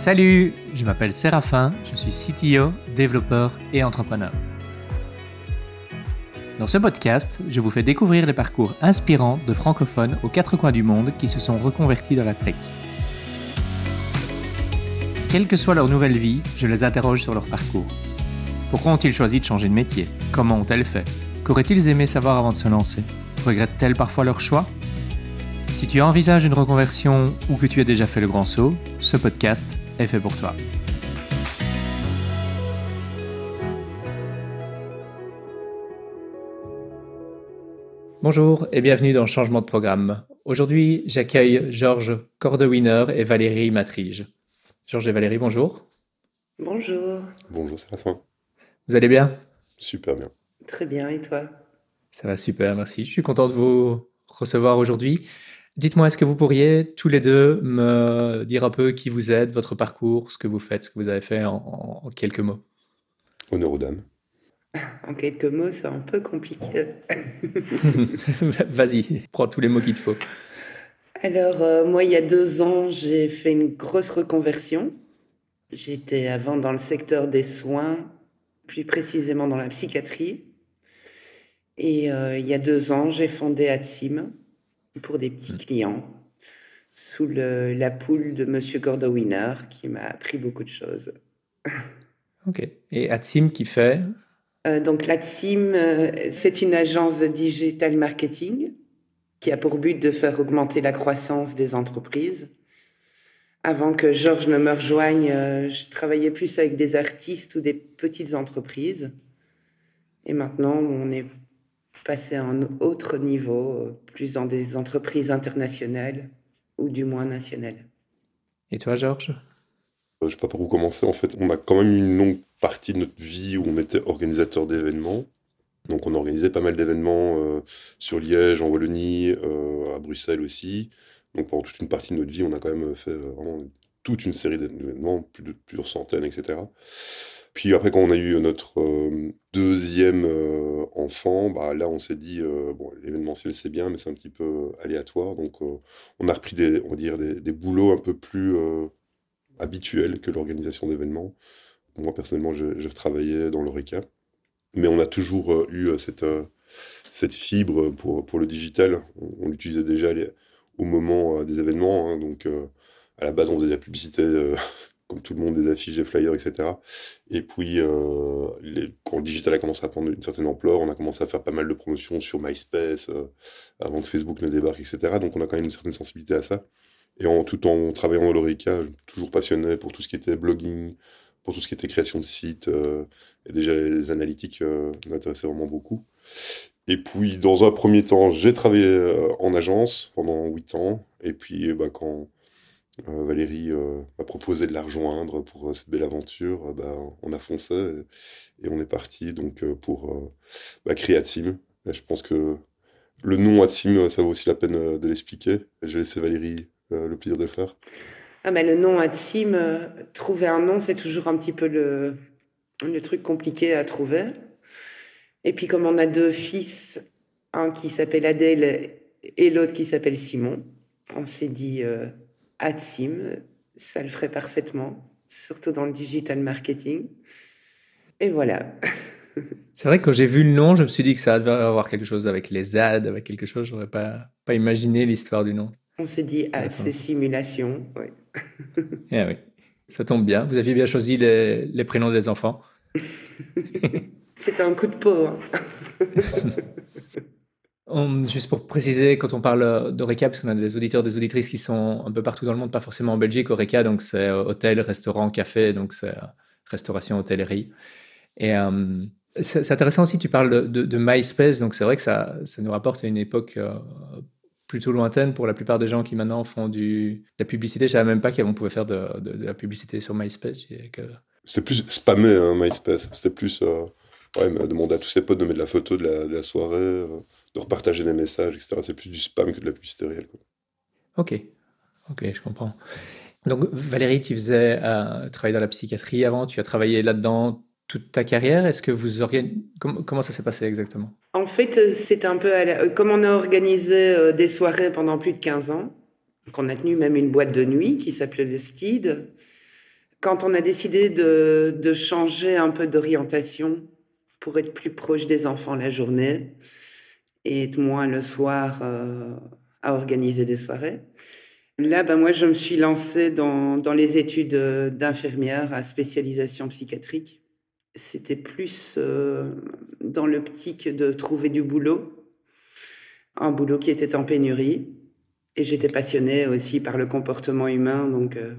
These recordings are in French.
Salut, je m'appelle Séraphin, je suis CTO, développeur et entrepreneur. Dans ce podcast, je vous fais découvrir les parcours inspirants de francophones aux quatre coins du monde qui se sont reconvertis dans la tech. Quelle que soit leur nouvelle vie, je les interroge sur leur parcours. Pourquoi ont-ils choisi de changer de métier? Comment ont-elles fait? Qu'auraient-ils aimé savoir avant de se lancer? Regrettent-elles parfois leur choix? Si tu envisages une reconversion ou que tu as déjà fait le grand saut, ce podcast est fait pour toi. Bonjour et bienvenue dans Changement de programme. Aujourd'hui, j'accueille Georges Cordewiner et Valérie Matrige. Georges et Valérie, bonjour. Bonjour. Bonjour, c'est la fin. Vous allez bien? Super bien. Très bien, et toi? Ça va super, merci. Je suis content de vous recevoir aujourd'hui. Dites-moi, est-ce que vous pourriez tous les deux me dire un peu qui vous êtes, votre parcours, ce que vous faites, ce que vous avez fait en, en quelques mots? Honneur aux dames. En quelques mots, c'est un peu compliqué. Vas-y, prends tous les mots qu'il te faut. Alors, euh, moi, il y a deux ans, j'ai fait une grosse reconversion. J'étais avant dans le secteur des soins, plus précisément dans la psychiatrie. Et euh, il y a deux ans, j'ai fondé Atsim pour des petits clients sous le- la poule de Monsieur Gordowiner qui m'a appris beaucoup de choses. Ok. Et Atsim qui fait? Euh, donc l'ATSIM, euh, c'est une agence de digital marketing qui a pour but de faire augmenter la croissance des entreprises. Avant que Georges ne me rejoigne, euh, je travaillais plus avec des artistes ou des petites entreprises. Et maintenant, on est passé à un autre niveau, euh, plus dans des entreprises internationales ou du moins nationales. Et toi, Georges? Euh, Je sais pas par où commencer. En fait, on a quand même eu une longue partie de notre vie où on était organisateur d'événements. Donc, on organisait pas mal d'événements euh, sur Liège, en Wallonie, euh, à Bruxelles aussi. Donc, pendant toute une partie de notre vie, on a quand même fait euh, vraiment toute une série d'événements, plus de plusieurs centaines, etc. Puis après, quand on a eu notre euh, deuxième euh, enfant, bah, là, on s'est dit, euh, bon, l'événementiel, c'est bien, mais c'est un petit peu aléatoire. Donc, euh, on a repris des, on va des, des boulots un peu plus euh, habituels que l'organisation d'événements. Moi, personnellement, je, je travaillais dans l'ORECA. Mais on a toujours euh, eu euh, cette, euh, cette fibre pour, pour le digital. On, l'utilisait déjà au moment euh, des événements. hein. donc, euh, à la base, on faisait de la publicité, euh, comme tout le monde, des affiches, des flyers, etc. Et puis, euh, les- quand le digital a commencé à prendre une certaine ampleur, on a commencé à faire pas mal de promotions sur MySpace, euh, avant que Facebook ne débarque, etc. Donc, on a quand même une certaine sensibilité à ça. Et en tout en travaillant dans l'ORECA, toujours passionné pour tout ce qui était blogging, pour tout ce qui était création de sites. euh, et déjà, les analytiques euh, m'intéressaient vraiment beaucoup. Et puis, dans un premier temps, j'ai travaillé euh, en agence pendant 8 ans. Et puis, ben, quand euh, Valérie euh, m'a proposé de la rejoindre pour euh, cette belle aventure, bah, on a foncé et, on est parti donc, pour bah, créer Atim. Je pense que le nom Atim, ça vaut aussi la peine de l'expliquer. Je vais laisser Valérie le plaisir de le faire. Ah ben, le nom ATSIM, euh, trouver un nom, c'est toujours un petit peu le, truc compliqué à trouver. Et puis comme on a deux fils, un qui s'appelle Adèle et l'autre qui s'appelle Simon, on s'est dit ATSIM, ça le ferait parfaitement, surtout dans le digital marketing. Et voilà. C'est vrai que quand j'ai vu le nom, je me suis dit que ça devait avoir quelque chose avec les ads, avec quelque chose. J'aurais pas, pas imaginé l'histoire du nom. On s'est dit, ah, Intéressant. c'est simulation. oui. Eh oui, ça tombe bien. Vous aviez bien choisi les, les prénoms des enfants. C'était un coup de peau. hein. On- juste pour préciser, quand on parle d'Oreca, parce qu'on a des auditeurs, des auditrices qui sont un peu partout dans le monde, pas forcément en Belgique, Oreca, donc c'est euh, hôtel, restaurant, café, donc c'est euh, restauration, hôtellerie. Et euh, c'est intéressant aussi, tu parles de, de- de MySpace, donc c'est vrai que ça, ça nous rapporte à une époque euh, plutôt lointaine pour la plupart des gens qui maintenant font de la publicité. Je savais même pas qu'on pouvait faire de, de- de la publicité sur MySpace. C'était plus spammé, hein, MySpace. C'était plus euh, ouais, demander à tous ses potes de mettre la photo de la, de soirée, euh, de repartager des messages, etc. C'est plus du spam que de la publicité réelle. Quoi. Ok, ok, je comprends. Donc Valérie, tu faisais euh, travailler dans la psychiatrie avant, tu as travaillé là-dedans toute ta carrière. Est-ce que vous organisez comment ça s'est passé exactement? En fait, euh, c'est un peu à la- euh, comme on a organisé euh, des soirées pendant plus de 15 ans, qu'on a tenu même une boîte de nuit qui s'appelait le Steed. quand on a décidé de, de changer un peu d'orientation pour être plus proche des enfants la journée être moins le soir euh, à organiser des soirées, là, ben moi, je me suis lancée dans, dans les études d'infirmière à spécialisation psychiatrique. C'était plus euh, dans l'optique de trouver du boulot, un boulot qui était en pénurie. Et j'étais passionnée aussi par le comportement humain, donc euh,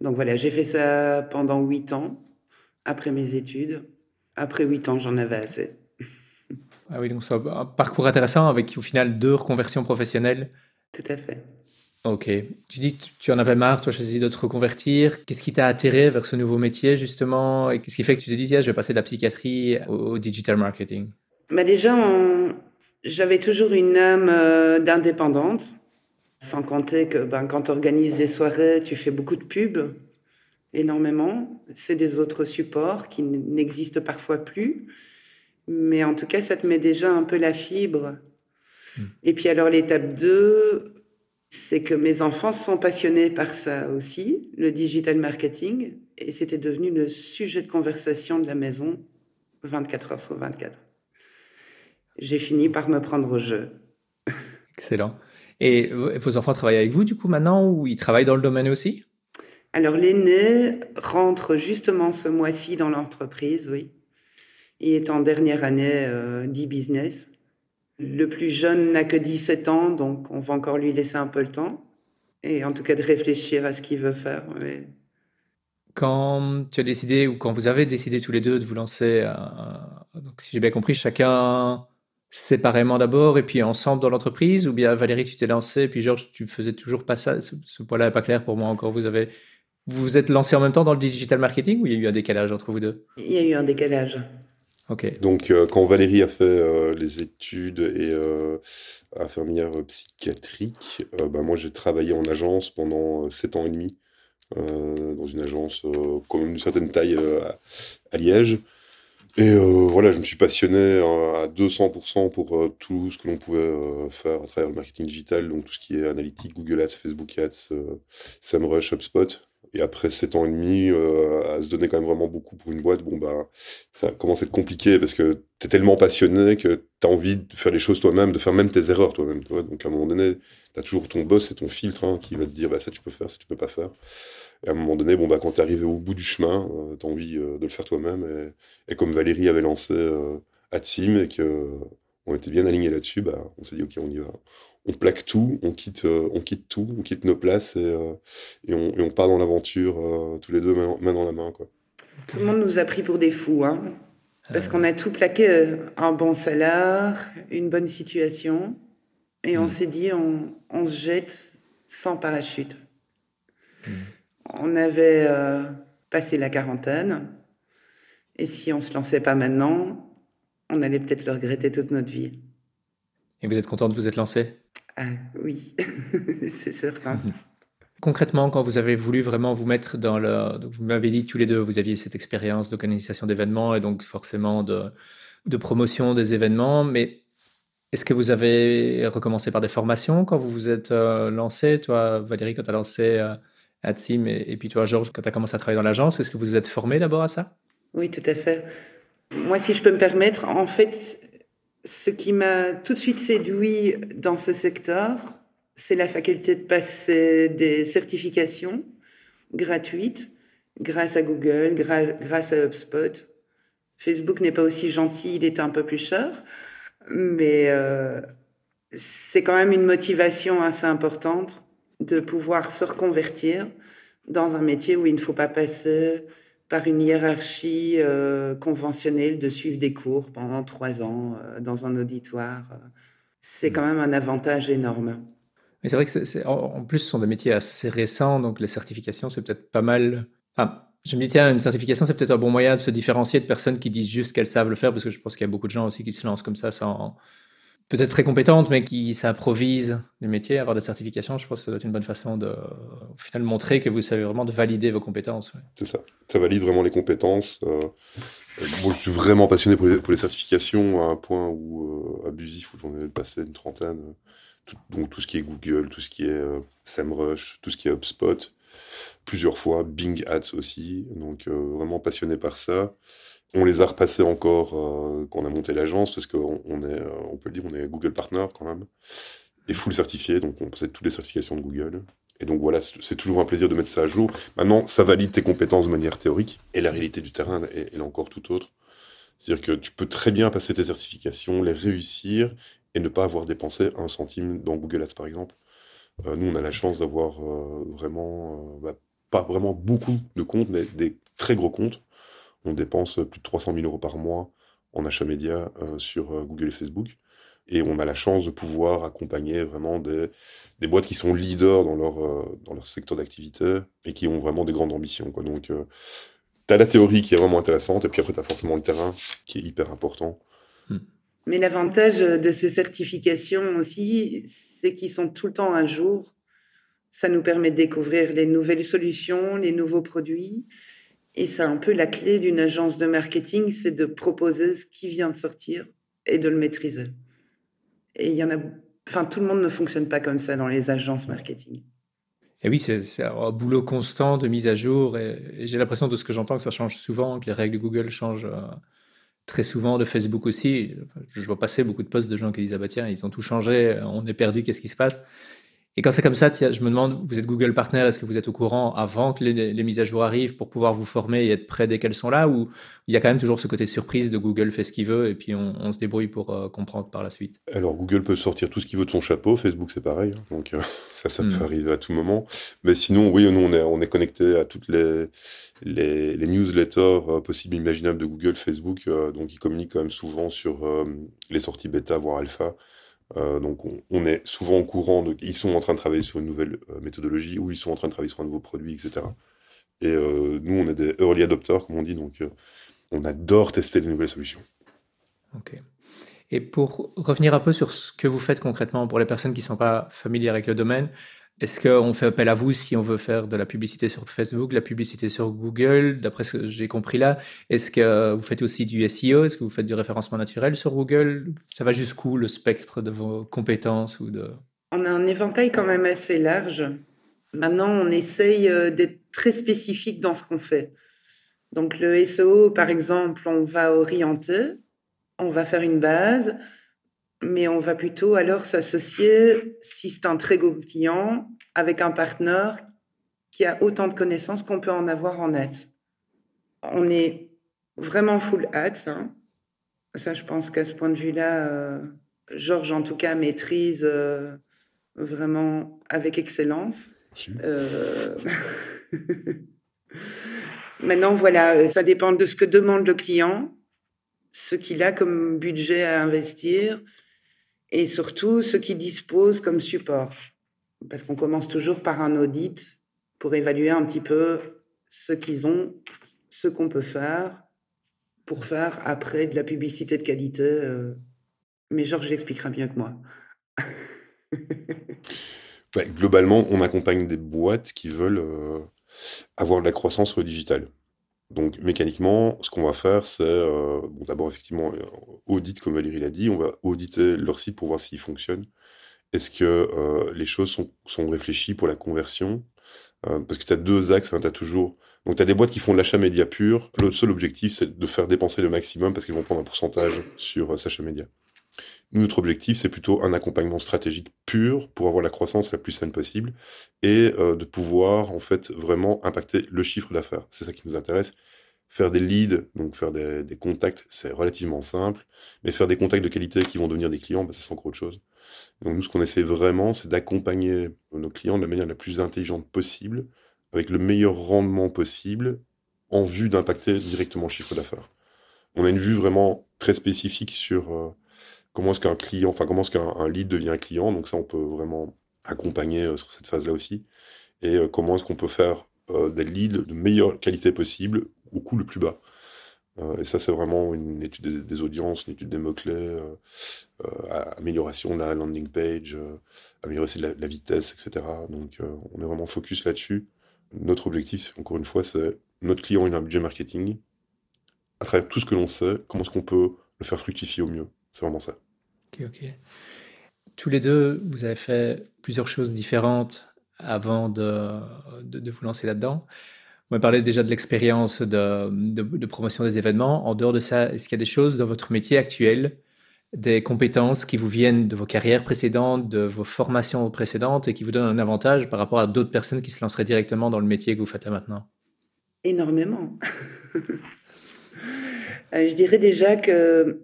donc voilà, j'ai fait ça pendant huit ans, après mes études. Après huit ans, j'en avais assez. Ah oui, donc c'est un parcours intéressant avec au final deux reconversions professionnelles. Tout à fait. Ok. Tu dis que tu en avais marre, tu as choisi de te reconvertir. Qu'est-ce qui t'a attiré vers ce nouveau métier justement? Et qu'est-ce qui fait que tu te dis, je vais passer de la psychiatrie au, digital marketing? Bah Déjà, j'avais toujours une âme euh, d'indépendante. Sans compter que ben, quand tu organises des soirées, tu fais beaucoup de pubs, énormément. C'est des autres supports qui n'existent parfois plus. Mais en tout cas, ça te met déjà un peu la fibre. Hmm. Et puis alors l'étape 2, c'est que mes enfants sont passionnés par ça aussi, le digital marketing. Et c'était devenu le sujet de conversation de la maison 24 heures sur 24. J'ai fini par me prendre au jeu. Excellent. Et vos enfants travaillent avec vous du coup maintenant ou ils travaillent dans le domaine aussi? Alors l'aîné rentre justement ce mois-ci dans l'entreprise, oui. Il est en dernière année euh, d'e-business. Le plus jeune n'a que 17 ans, donc on va encore lui laisser un peu le temps. Et en tout cas de réfléchir à ce qu'il veut faire. Quand tu as décidé, ou quand vous avez décidé tous les deux de vous lancer, euh, donc si j'ai bien compris, chacun séparément d'abord et puis ensemble dans l'entreprise Ou bien Valérie, tu t'es lancé et puis Georges, tu faisais toujours pas ça? Ce, point-là n'est pas clair pour moi encore. Vous avez vous vous êtes lancé en même temps dans le digital marketing ou il y a eu un décalage entre vous deux? Il y a eu un décalage. Donc, euh, quand Valérie a fait euh, les études et euh, infirmière psychiatrique, bah, moi j'ai travaillé en agence pendant 7 ans et demi, dans une agence quand même d'une certaine taille à Liège. Et voilà, je me suis passionné euh, à 200% pour tout ce que l'on pouvait faire à travers le marketing digital, donc tout ce qui est analytique, Google Ads, Facebook Ads, SEMrush, HubSpot. Et après 7 ans et demi, à se donner quand même vraiment beaucoup pour une boîte, bon bah ça commence à être compliqué parce que tu es tellement passionné que tu as envie de faire les choses toi-même, de faire même tes erreurs toi-même. Donc à un moment donné, tu as toujours ton boss et ton filtre hein, qui va te dire bah, ça tu peux faire, ça tu peux pas faire. Et à un moment donné, bon, bah, quand tu es arrivé au bout du chemin, euh, tu as envie euh, de le faire toi-même. Et, comme Valérie avait lancé euh, Atsim et qu'on était bien alignés là-dessus, bah, on s'est dit, OK, on y va. On plaque tout, on quitte, on quitte tout, on quitte nos places et, et, on, et on, part dans l'aventure tous les deux main, dans la main. Quoi. Tout le monde nous a pris pour des fous, hein, parce qu'on a tout plaqué, un bon salaire, une bonne situation, et on hmm. s'est dit, on, on, se jette sans parachute. Hmm on avait euh, passé la quarantaine. Et si on se lançait pas maintenant, on allait peut-être le regretter toute notre vie. Et vous êtes content de vous être lancé ah, Oui, c'est certain. Concrètement, quand vous avez voulu vraiment vous mettre dans le... vous m'avez dit tous les deux, vous aviez cette expérience d'organisation d'événements et donc forcément de, de promotion des événements, mais est-ce que vous avez recommencé par des formations quand vous vous êtes euh, lancé Toi, Valérie, quand tu as lancé... Euh, Atsim et, puis toi, Georges, quand tu as commencé à travailler dans l'agence, est-ce que vous vous êtes formé d'abord à ça? Oui, tout à fait. Moi, si je peux me permettre, en fait, ce qui m'a tout de suite séduit dans ce secteur, c'est la faculté de passer des certifications gratuites grâce à Google, grâce à HubSpot. Facebook n'est pas aussi gentil, il est un peu plus cher, mais euh, c'est quand même une motivation assez importante de pouvoir se reconvertir dans un métier où il ne faut pas passer par une hiérarchie euh, conventionnelle de suivre des cours pendant trois ans euh, dans un auditoire. C'est quand même un avantage énorme. Mais c'est vrai que en plus, ce sont des métiers assez récents, donc les certifications, c'est peut-être pas mal. je me dis, tiens, une certification, c'est peut-être un bon moyen de se différencier de personnes qui disent juste qu'elles savent le faire, parce que je pense qu'il y a beaucoup de gens aussi qui se lancent comme ça sans, peut-être très compétente, mais qui s'improvise les métiers, avoir des certifications, je pense que ça doit être une bonne façon de, au montrer que vous savez vraiment de valider vos compétences. C'est ça. Ça valide vraiment les compétences. Euh, moi, je suis vraiment passionné pour les, certifications à un point où, euh, abusif, où j'en ai passé une trentaine. donc tout ce qui est Google, tout ce qui est euh, SEMrush, tout ce qui est HubSpot, plusieurs fois, Bing Ads aussi, donc euh, vraiment passionné par ça. On les a repassés encore quand on a monté l'agence, parce qu'on on est, on peut le dire, on est Google Partner quand même, et full certifié, donc on possède toutes les certifications de Google. Et donc voilà, c'est toujours un plaisir de mettre ça à jour. Maintenant, ça valide tes compétences de manière théorique, et la réalité du terrain est, est encore tout autre. C'est-à-dire que tu peux très bien passer tes certifications, les réussir et ne pas avoir dépensé un centime dans Google Ads, par exemple. Euh, nous, on a la chance d'avoir euh, vraiment, euh, bah, pas vraiment beaucoup de comptes, mais des très gros comptes. On dépense plus de 300 000 euros par mois en achat média sur Google et Facebook. Et on a la chance de pouvoir accompagner vraiment des, des boîtes qui sont leaders dans leur, dans leur secteur d'activité et qui ont vraiment des grandes ambitions. Quoi. Donc, tu as la théorie qui est vraiment intéressante, et puis après, tu as forcément le terrain qui est hyper important. Hmm. Mais l'avantage de ces certifications aussi, c'est qu'ils sont tout le temps à jour. Ça nous permet de découvrir les nouvelles solutions, les nouveaux produits. Et c'est un peu la clé d'une agence de marketing, c'est de proposer ce qui vient de sortir et de le maîtriser. Et il y en a, enfin, tout le monde ne fonctionne pas comme ça dans les agences marketing. Et oui, c'est un boulot constant de mise à jour. Et, j'ai l'impression de ce que j'entends que ça change souvent, que les règles de Google changent euh, très souvent, de Facebook aussi. je vois passer beaucoup de posts de gens qui disent Ah bah tiens, ils ont tout changé, on est perdu, qu'est-ce qui se passe? Et quand c'est comme ça, je me demande, vous êtes Google Partner, est-ce que vous êtes au courant avant que les, mises à jour arrivent pour pouvoir vous former et être prêt dès qu'elles sont là Ou il y a quand même toujours ce côté surprise de Google fait ce qu'il veut et puis on, se débrouille pour euh, comprendre par la suite? Alors Google peut sortir tout ce qu'il veut de son chapeau, Facebook c'est pareil, hein. donc euh, ça, ça peut hmm. arriver à tout moment. Mais sinon, oui, nous on est, on est connecté à toutes les, les, newsletters euh, possibles imaginables de Google, Facebook, donc ils communiquent quand même souvent sur les sorties bêta, voire alpha. Euh, donc on, est souvent au courant ils sont en train de travailler sur une nouvelle euh, méthodologie ou ils sont en train de travailler sur un nouveau produit, etc. Et euh, nous, on est des early adopters, comme on dit, donc on adore tester les nouvelles solutions. Ok. Et pour revenir un peu sur ce que vous faites concrètement pour les personnes qui ne sont pas familières avec le domaine, est-ce qu'on fait appel à vous si on veut faire de la publicité sur Facebook, la publicité sur Google, d'après ce que j'ai compris là? Est-ce que vous faites aussi du SEO Est-ce que vous faites du référencement naturel sur Google? Ça va jusqu'où le spectre de vos compétences ou de... On a un éventail quand même assez large. Maintenant, on essaye euh, d'être très spécifique dans ce qu'on fait. Donc le SEO, par exemple, on va orienter, on va faire une base, mais on va plutôt alors s'associer, si c'est un très gros client, avec un partenaire qui a autant de connaissances qu'on peut en avoir en ads. On est vraiment full ads. Hein. Ça, je pense qu'à ce point de vue-là, euh, Georges, en tout cas, maîtrise euh, vraiment avec excellence. Euh, maintenant, voilà, ça dépend de ce que demande le client, ce qu'il a comme budget à investir, et surtout ce qui dispose comme support. Parce qu'on commence toujours par un audit pour évaluer un petit peu ce qu'ils ont, ce qu'on peut faire pour faire après de la publicité de qualité. Euh. Mais Georges l'expliquera mieux que moi. globalement, on accompagne des boîtes qui veulent euh, avoir de la croissance sur le digital. Donc mécaniquement, ce qu'on va faire, c'est euh, d'abord effectivement euh, audit comme Valérie l'a dit, on va auditer leur site pour voir s'il fonctionne. Est-ce que euh, les choses sont, réfléchies pour la conversion? Parce que tu as deux axes, hein, tu as toujours... Donc tu as des boîtes qui font de l'achat média pur. Le seul objectif, c'est de faire dépenser le maximum parce qu'ils vont prendre un pourcentage sur cet achat média. Notre objectif, c'est plutôt un accompagnement stratégique pur pour avoir la croissance la plus saine possible et euh, de pouvoir en fait vraiment impacter le chiffre d'affaires. C'est ça qui nous intéresse. Faire des leads, donc faire des, contacts, c'est relativement simple, mais faire des contacts de qualité qui vont devenir des clients, bah, c'est encore autre chose. Donc nous, ce qu'on essaie vraiment, c'est d'accompagner nos clients de la manière la plus intelligente possible, avec le meilleur rendement possible, en vue d'impacter directement le chiffre d'affaires. On a une vue vraiment très spécifique sur euh, comment est-ce qu'un client, enfin comment est-ce qu'un lead devient client? Donc ça, on peut vraiment accompagner euh, sur cette phase-là aussi. Et euh, comment est-ce qu'on peut faire euh, des leads de meilleure qualité possible au coût le plus bas? et ça, c'est vraiment une étude des, audiences, une étude des mots-clés, amélioration de la landing page, améliorer la, la, vitesse, etc. Donc on est vraiment focus là-dessus. Notre objectif, encore une fois, c'est notre client, il a un budget marketing. À travers tout ce que l'on sait, comment est-ce qu'on peut le faire fructifier au mieux? C'est vraiment ça. Ok, ok. Tous les deux, vous avez fait plusieurs choses différentes avant de, de, vous lancer là-dedans. Vous m'avez parlé déjà de l'expérience de, de, promotion des événements. En dehors de ça, est-ce qu'il y a des choses dans votre métier actuel, des compétences qui vous viennent de vos carrières précédentes, de vos formations précédentes et qui vous donnent un avantage par rapport à d'autres personnes qui se lanceraient directement dans le métier que vous faites maintenant? Énormément. Euh, je dirais déjà que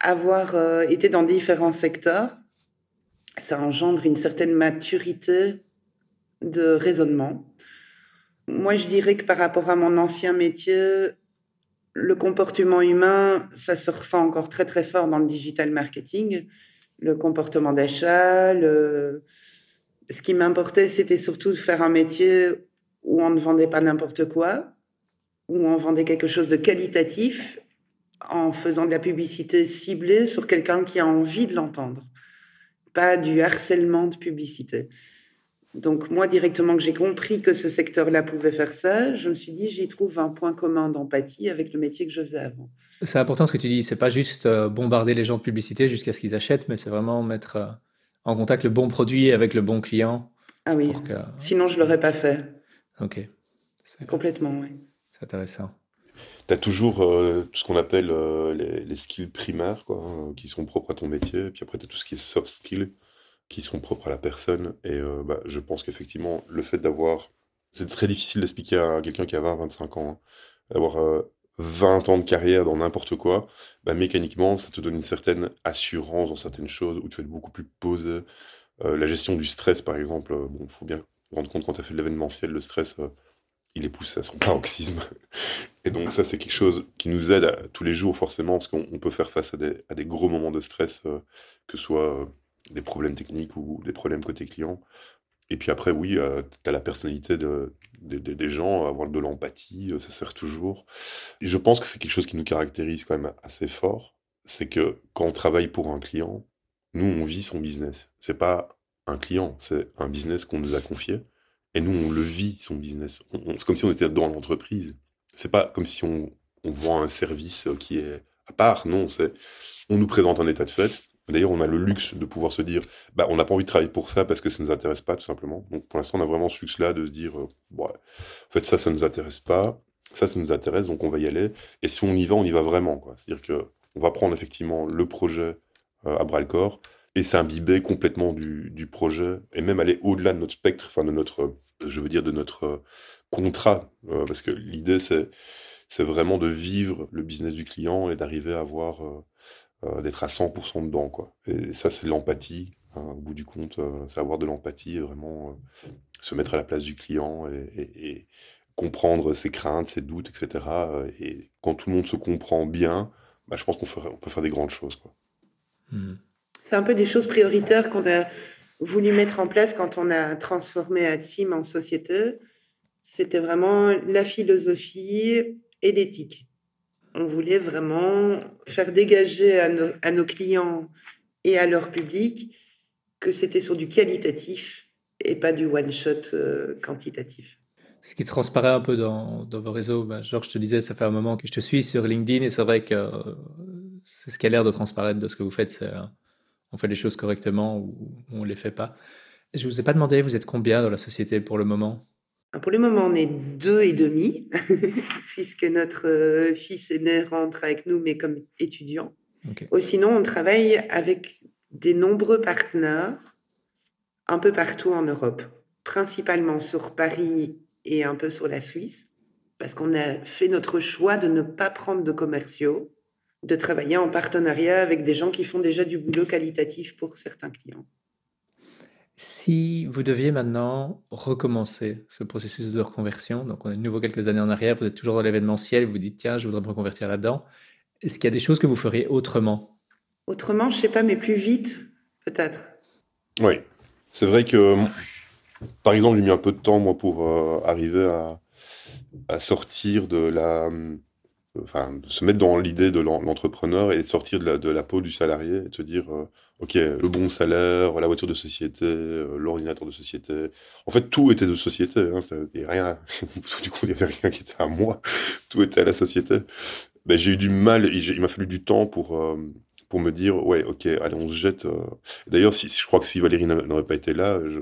avoir euh, été dans différents secteurs, ça engendre une certaine maturité de raisonnement. Moi, je dirais que par rapport à mon ancien métier, le comportement humain, ça se ressent encore très très fort dans le digital marketing. Le comportement d'achat, le... ce qui m'importait, c'était surtout de faire un métier où on ne vendait pas n'importe quoi, où on vendait quelque chose de qualitatif en faisant de la publicité ciblée sur quelqu'un qui a envie de l'entendre, pas du harcèlement de publicité. Donc moi, directement que j'ai compris que ce secteur-là pouvait faire ça, je me suis dit, j'y trouve un point commun d'empathie avec le métier que je faisais avant. C'est important ce que tu dis, c'est pas juste euh, bombarder les gens de publicité jusqu'à ce qu'ils achètent, mais c'est vraiment mettre euh, en contact le bon produit avec le bon client. Ah oui, sinon je l'aurais pas fait. Ok. Complètement, oui. C'est intéressant tu as toujours euh, tout ce qu'on appelle euh, les, skills primaires, quoi, hein, qui sont propres à ton métier. Puis après, tu as tout ce qui est soft skills, qui sont propres à la personne. Et euh, bah, je pense qu'effectivement, le fait d'avoir. C'est très difficile d'expliquer à quelqu'un qui a 20, 25 ans, hein, d'avoir 20 ans de carrière dans n'importe quoi, bah, mécaniquement, ça te donne une certaine assurance dans certaines choses où tu vas être beaucoup plus posé. la gestion du stress, par exemple, bon, faut bien rendre compte quand tu as fait l'événementiel, le stress il est poussé à son paroxysme. Et donc ça, c'est quelque chose qui nous aide tous les jours, forcément, parce qu'on peut faire face à des, gros moments de stress, euh, que ce soit euh, des problèmes techniques ou des problèmes côté client. Et puis après, oui, euh, tu as la personnalité de, des gens, avoir de l'empathie, ça sert toujours. Et je pense que c'est quelque chose qui nous caractérise quand même assez fort. C'est que quand on travaille pour un client, nous, on vit son business. C'est pas un client, c'est un business qu'on nous a confié. Et nous, on le vit, son business. c'est comme si on était dans l'entreprise. C'est pas comme si on, vend un service qui est à part. Non, c'est on nous présente un état de fait. D'ailleurs, on a le luxe de pouvoir se dire, bah, on n'a pas envie de travailler pour ça parce que ça ne nous intéresse pas, tout simplement. Donc, pour l'instant, on a vraiment ce luxe-là de se dire, euh, en fait, ça, ça ne nous intéresse pas. Ça, ça nous intéresse, donc on va y aller. Et si on y va, on y va vraiment. C'est-à-dire que on va prendre effectivement le projet euh, à bras le corps et s'imbiber complètement du, du, projet et même aller au-delà de notre spectre, enfin de notre, je veux dire, de notre euh, contrat. Euh, parce que l'idée, c'est, c'est vraiment de vivre le business du client et d'arriver à avoir, euh, d'être à 100% dedans. Quoi. Et ça, c'est l'empathie. Hein, au bout du compte, c'est avoir de l'empathie et vraiment se mettre à la place du client et, comprendre ses craintes, ses doutes, etc. Et quand tout le monde se comprend bien, bah, je pense qu'on on peut faire des grandes choses. Quoi. Mmh. C'est un peu des choses prioritaires qu'on a voulu mettre en place quand on a transformé Atsim en société. C'était vraiment la philosophie et l'éthique. On voulait vraiment faire dégager à nos, clients et à leur public que c'était sur du qualitatif et pas du one-shot euh, quantitatif. Ce qui transparaît un peu dans, vos réseaux, ben, Georges, je te disais, ça fait un moment que je te suis sur LinkedIn et c'est vrai que euh, c'est ce qui a l'air de transparaître de ce que vous faites. C'est on fait les choses correctement ou, on ne les fait pas. Je ne vous ai pas demandé, vous êtes combien dans la société pour le moment? Ah, Pour le moment, on est deux et demi, puisque notre euh, fils aîné rentre avec nous, mais comme étudiant. Ou sinon, on travaille avec des nombreux partenaires un peu partout en Europe, principalement sur Paris et un peu sur la Suisse, parce qu'on a fait notre choix de ne pas prendre de commerciaux de travailler en partenariat avec des gens qui font déjà du boulot qualitatif pour certains clients. Si vous deviez maintenant recommencer ce processus de reconversion, donc on est de nouveau quelques années en arrière, vous êtes toujours dans l'événementiel, vous dites tiens, je voudrais me reconvertir là-dedans, est-ce qu'il y a des choses que vous feriez autrement? Autrement, je sais pas, mais plus vite, peut-être. Oui, c'est vrai que, par exemple, j'ai mis un peu de temps, moi, pour euh, arriver à, à, sortir de la enfin, se mettre dans l'idée de l'entrepreneur et de sortir de la, peau du salarié et de se dire, euh, OK, le bon salaire, la voiture de société, euh, l'ordinateur de société. En fait, tout était de société. Hein, rien, du coup, il n'y avait rien qui était à moi. Tout était à la société. Ben, j'ai eu du mal, il, m'a fallu du temps pour, euh, pour me dire, ouais, ok, allez, on se jette. D'ailleurs, si, si- je crois que si Valérie n'a- n'aurait pas été là, je-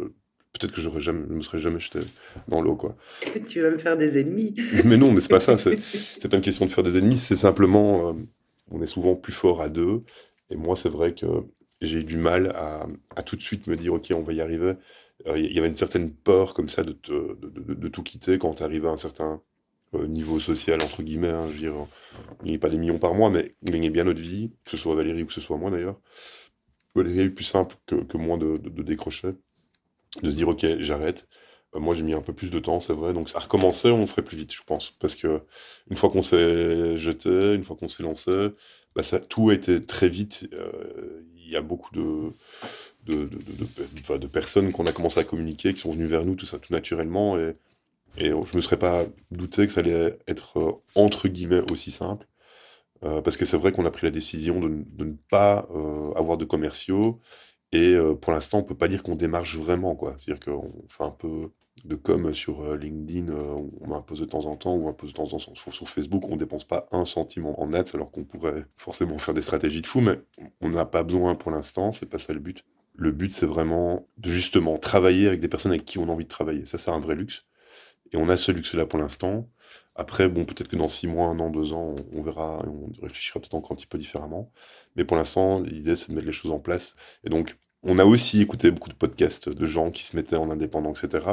peut-être que j'aurais jamais, je me serais jamais jeté dans l'eau, quoi. Tu vas me faire des ennemis. Mais non, mais c'est pas ça. C'est c'est pas une question de faire des ennemis. C'est simplement, euh, on est souvent plus fort à deux. Et moi, c'est vrai que j'ai eu du mal à, à tout de suite me dire, ok, on va y arriver. Euh, Il y avait une certaine peur comme ça de, te- de, de- de tout quitter quand tu arrives à un certain euh, niveau social, entre guillemets. hein. je veux dire, on gagnait pas des millions par mois, mais on gagnait bien notre vie, que ce soit Valérie ou que ce soit moi d'ailleurs. Valérie a eu plus simple que, que moi de décrocher, de se dire, ok, j'arrête. Euh, Moi, j'ai mis un peu plus de temps, c'est vrai. Donc, ça recommençait, on ferait plus vite, je pense. Parce que une fois qu'on s'est jeté, une fois qu'on s'est lancé, bah, ça, tout a été très vite. Euh, Il y a beaucoup de, de, de, de, personnes qu'on a commencé à communiquer, qui sont venues vers nous, tout ça, tout naturellement. Et, et je me serais pas douté que ça allait être, euh, entre guillemets, aussi simple. Parce que c'est vrai qu'on a pris la décision de, de ne pas avoir de commerciaux. Et euh, pour l'instant, on peut pas dire qu'on démarche vraiment, quoi. C'est-à-dire qu'on fait un peu de com sur euh, LinkedIn, euh, on post de temps en temps, ou un post de temps en temps sur, sur Facebook, on dépense pas un centime en, ads, alors qu'on pourrait forcément faire des stratégies de fou, mais on n'a pas besoin pour l'instant, c'est pas ça le but. Le but, c'est vraiment de justement travailler avec des personnes avec qui on a envie de travailler. Ça, c'est un vrai luxe. Et on a ce luxe-là pour l'instant. Après, bon, peut-être que dans six mois, un an, deux ans, on, verra, on réfléchira peut-être encore un petit peu différemment. Mais pour l'instant, l'idée, c'est de mettre les choses en place. Et donc, on a aussi écouté beaucoup de podcasts de gens qui se mettaient en indépendant, etc.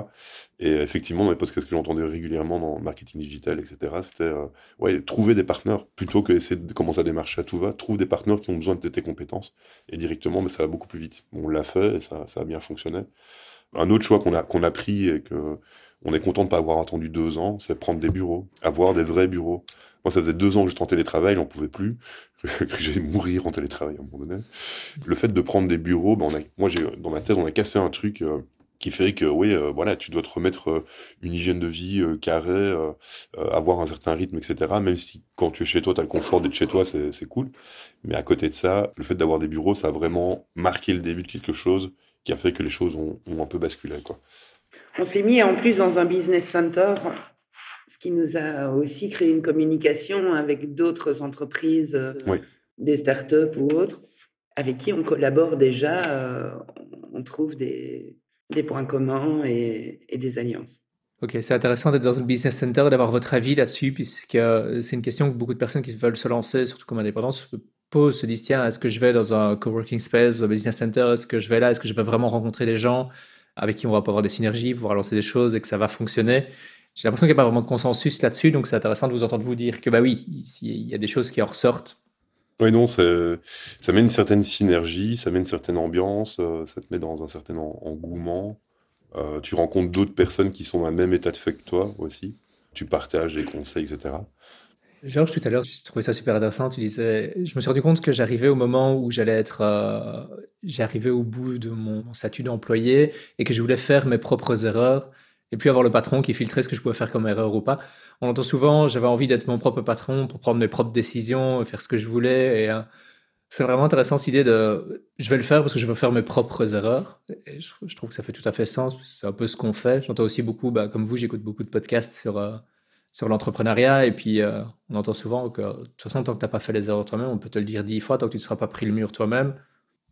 Et effectivement, dans les podcasts que j'entendais régulièrement dans marketing digital, etc., c'était euh, ouais, trouver des partenaires plutôt que essayer de commencer à démarcher à tout va. Trouve des partenaires qui ont besoin de tes compétences. Et directement, mais ça va beaucoup plus vite. On l'a fait et ça, ça a bien fonctionné. Un autre choix qu'on a, qu'on a pris et que on est content de pas avoir attendu deux ans, c'est prendre des bureaux, avoir des vrais bureaux. Moi, ça faisait deux ans que en télétravail, j'en pouvais plus. j'allais mourir en télétravail à un moment donné. Le fait de prendre des bureaux, ben on a, moi, j'ai, dans ma tête, on a cassé un truc euh, qui fait que, oui, euh, voilà, tu dois te remettre euh, une hygiène de vie carrée, avoir un certain rythme, etc. Même si quand tu es chez toi, tu as le confort d'être chez toi, c'est, c'est cool. Mais à côté de ça, le fait d'avoir des bureaux, ça a vraiment marqué le début de quelque chose qui a fait que les choses ont, ont un peu basculé, quoi. On s'est mis en plus dans un business center, ce qui nous a aussi créé une communication avec d'autres entreprises, euh, Oui. des startups ou autres, avec qui on collabore déjà. euh, on trouve des, des points communs et, et des alliances. Ok, c'est intéressant d'être dans un business center et d'avoir votre avis là-dessus, puisque c'est une question que beaucoup de personnes qui veulent se lancer, surtout comme indépendants, se posent, se disent, tiens, est-ce que je vais dans un coworking space, un business center, est-ce que je vais là, est-ce que je vais vraiment rencontrer des gens? Avec qui on va pouvoir avoir des synergies, pouvoir lancer des choses et que ça va fonctionner J'ai l'impression qu'il n'y a pas vraiment de consensus là-dessus, donc c'est intéressant de vous entendre vous dire que, bah oui, il y a des choses qui en ressortent. Oui, non, ça met une certaine synergie, ça met une certaine ambiance, euh, ça te met dans un certain en- engouement. Euh, tu rencontres d'autres personnes qui sont dans le même état de fait que toi aussi. Tu partages des conseils, etc. Georges, tout à l'heure, j'ai trouvé ça super intéressant. Tu disais, je me suis rendu compte que j'arrivais au moment où j'allais être, euh, j'arrivais au bout de mon statut d'employé et que je voulais faire mes propres erreurs et puis avoir le patron qui filtrait ce que je pouvais faire comme erreur ou pas. On entend souvent, j'avais envie d'être mon propre patron pour prendre mes propres décisions, faire ce que je voulais. Et euh, c'est vraiment intéressant cette idée de, je vais le faire parce que je veux faire mes propres erreurs. Et je, je trouve que ça fait tout à fait sens. C'est un peu ce qu'on fait. J'entends aussi beaucoup, bah, comme vous, j'écoute beaucoup de podcasts sur euh, sur l'entrepreneuriat. Et puis, euh, on entend souvent que, de toute façon, tant que tu n'as pas fait les erreurs toi-même, on peut te le dire dix fois, tant que tu ne seras pas pris le mur toi-même.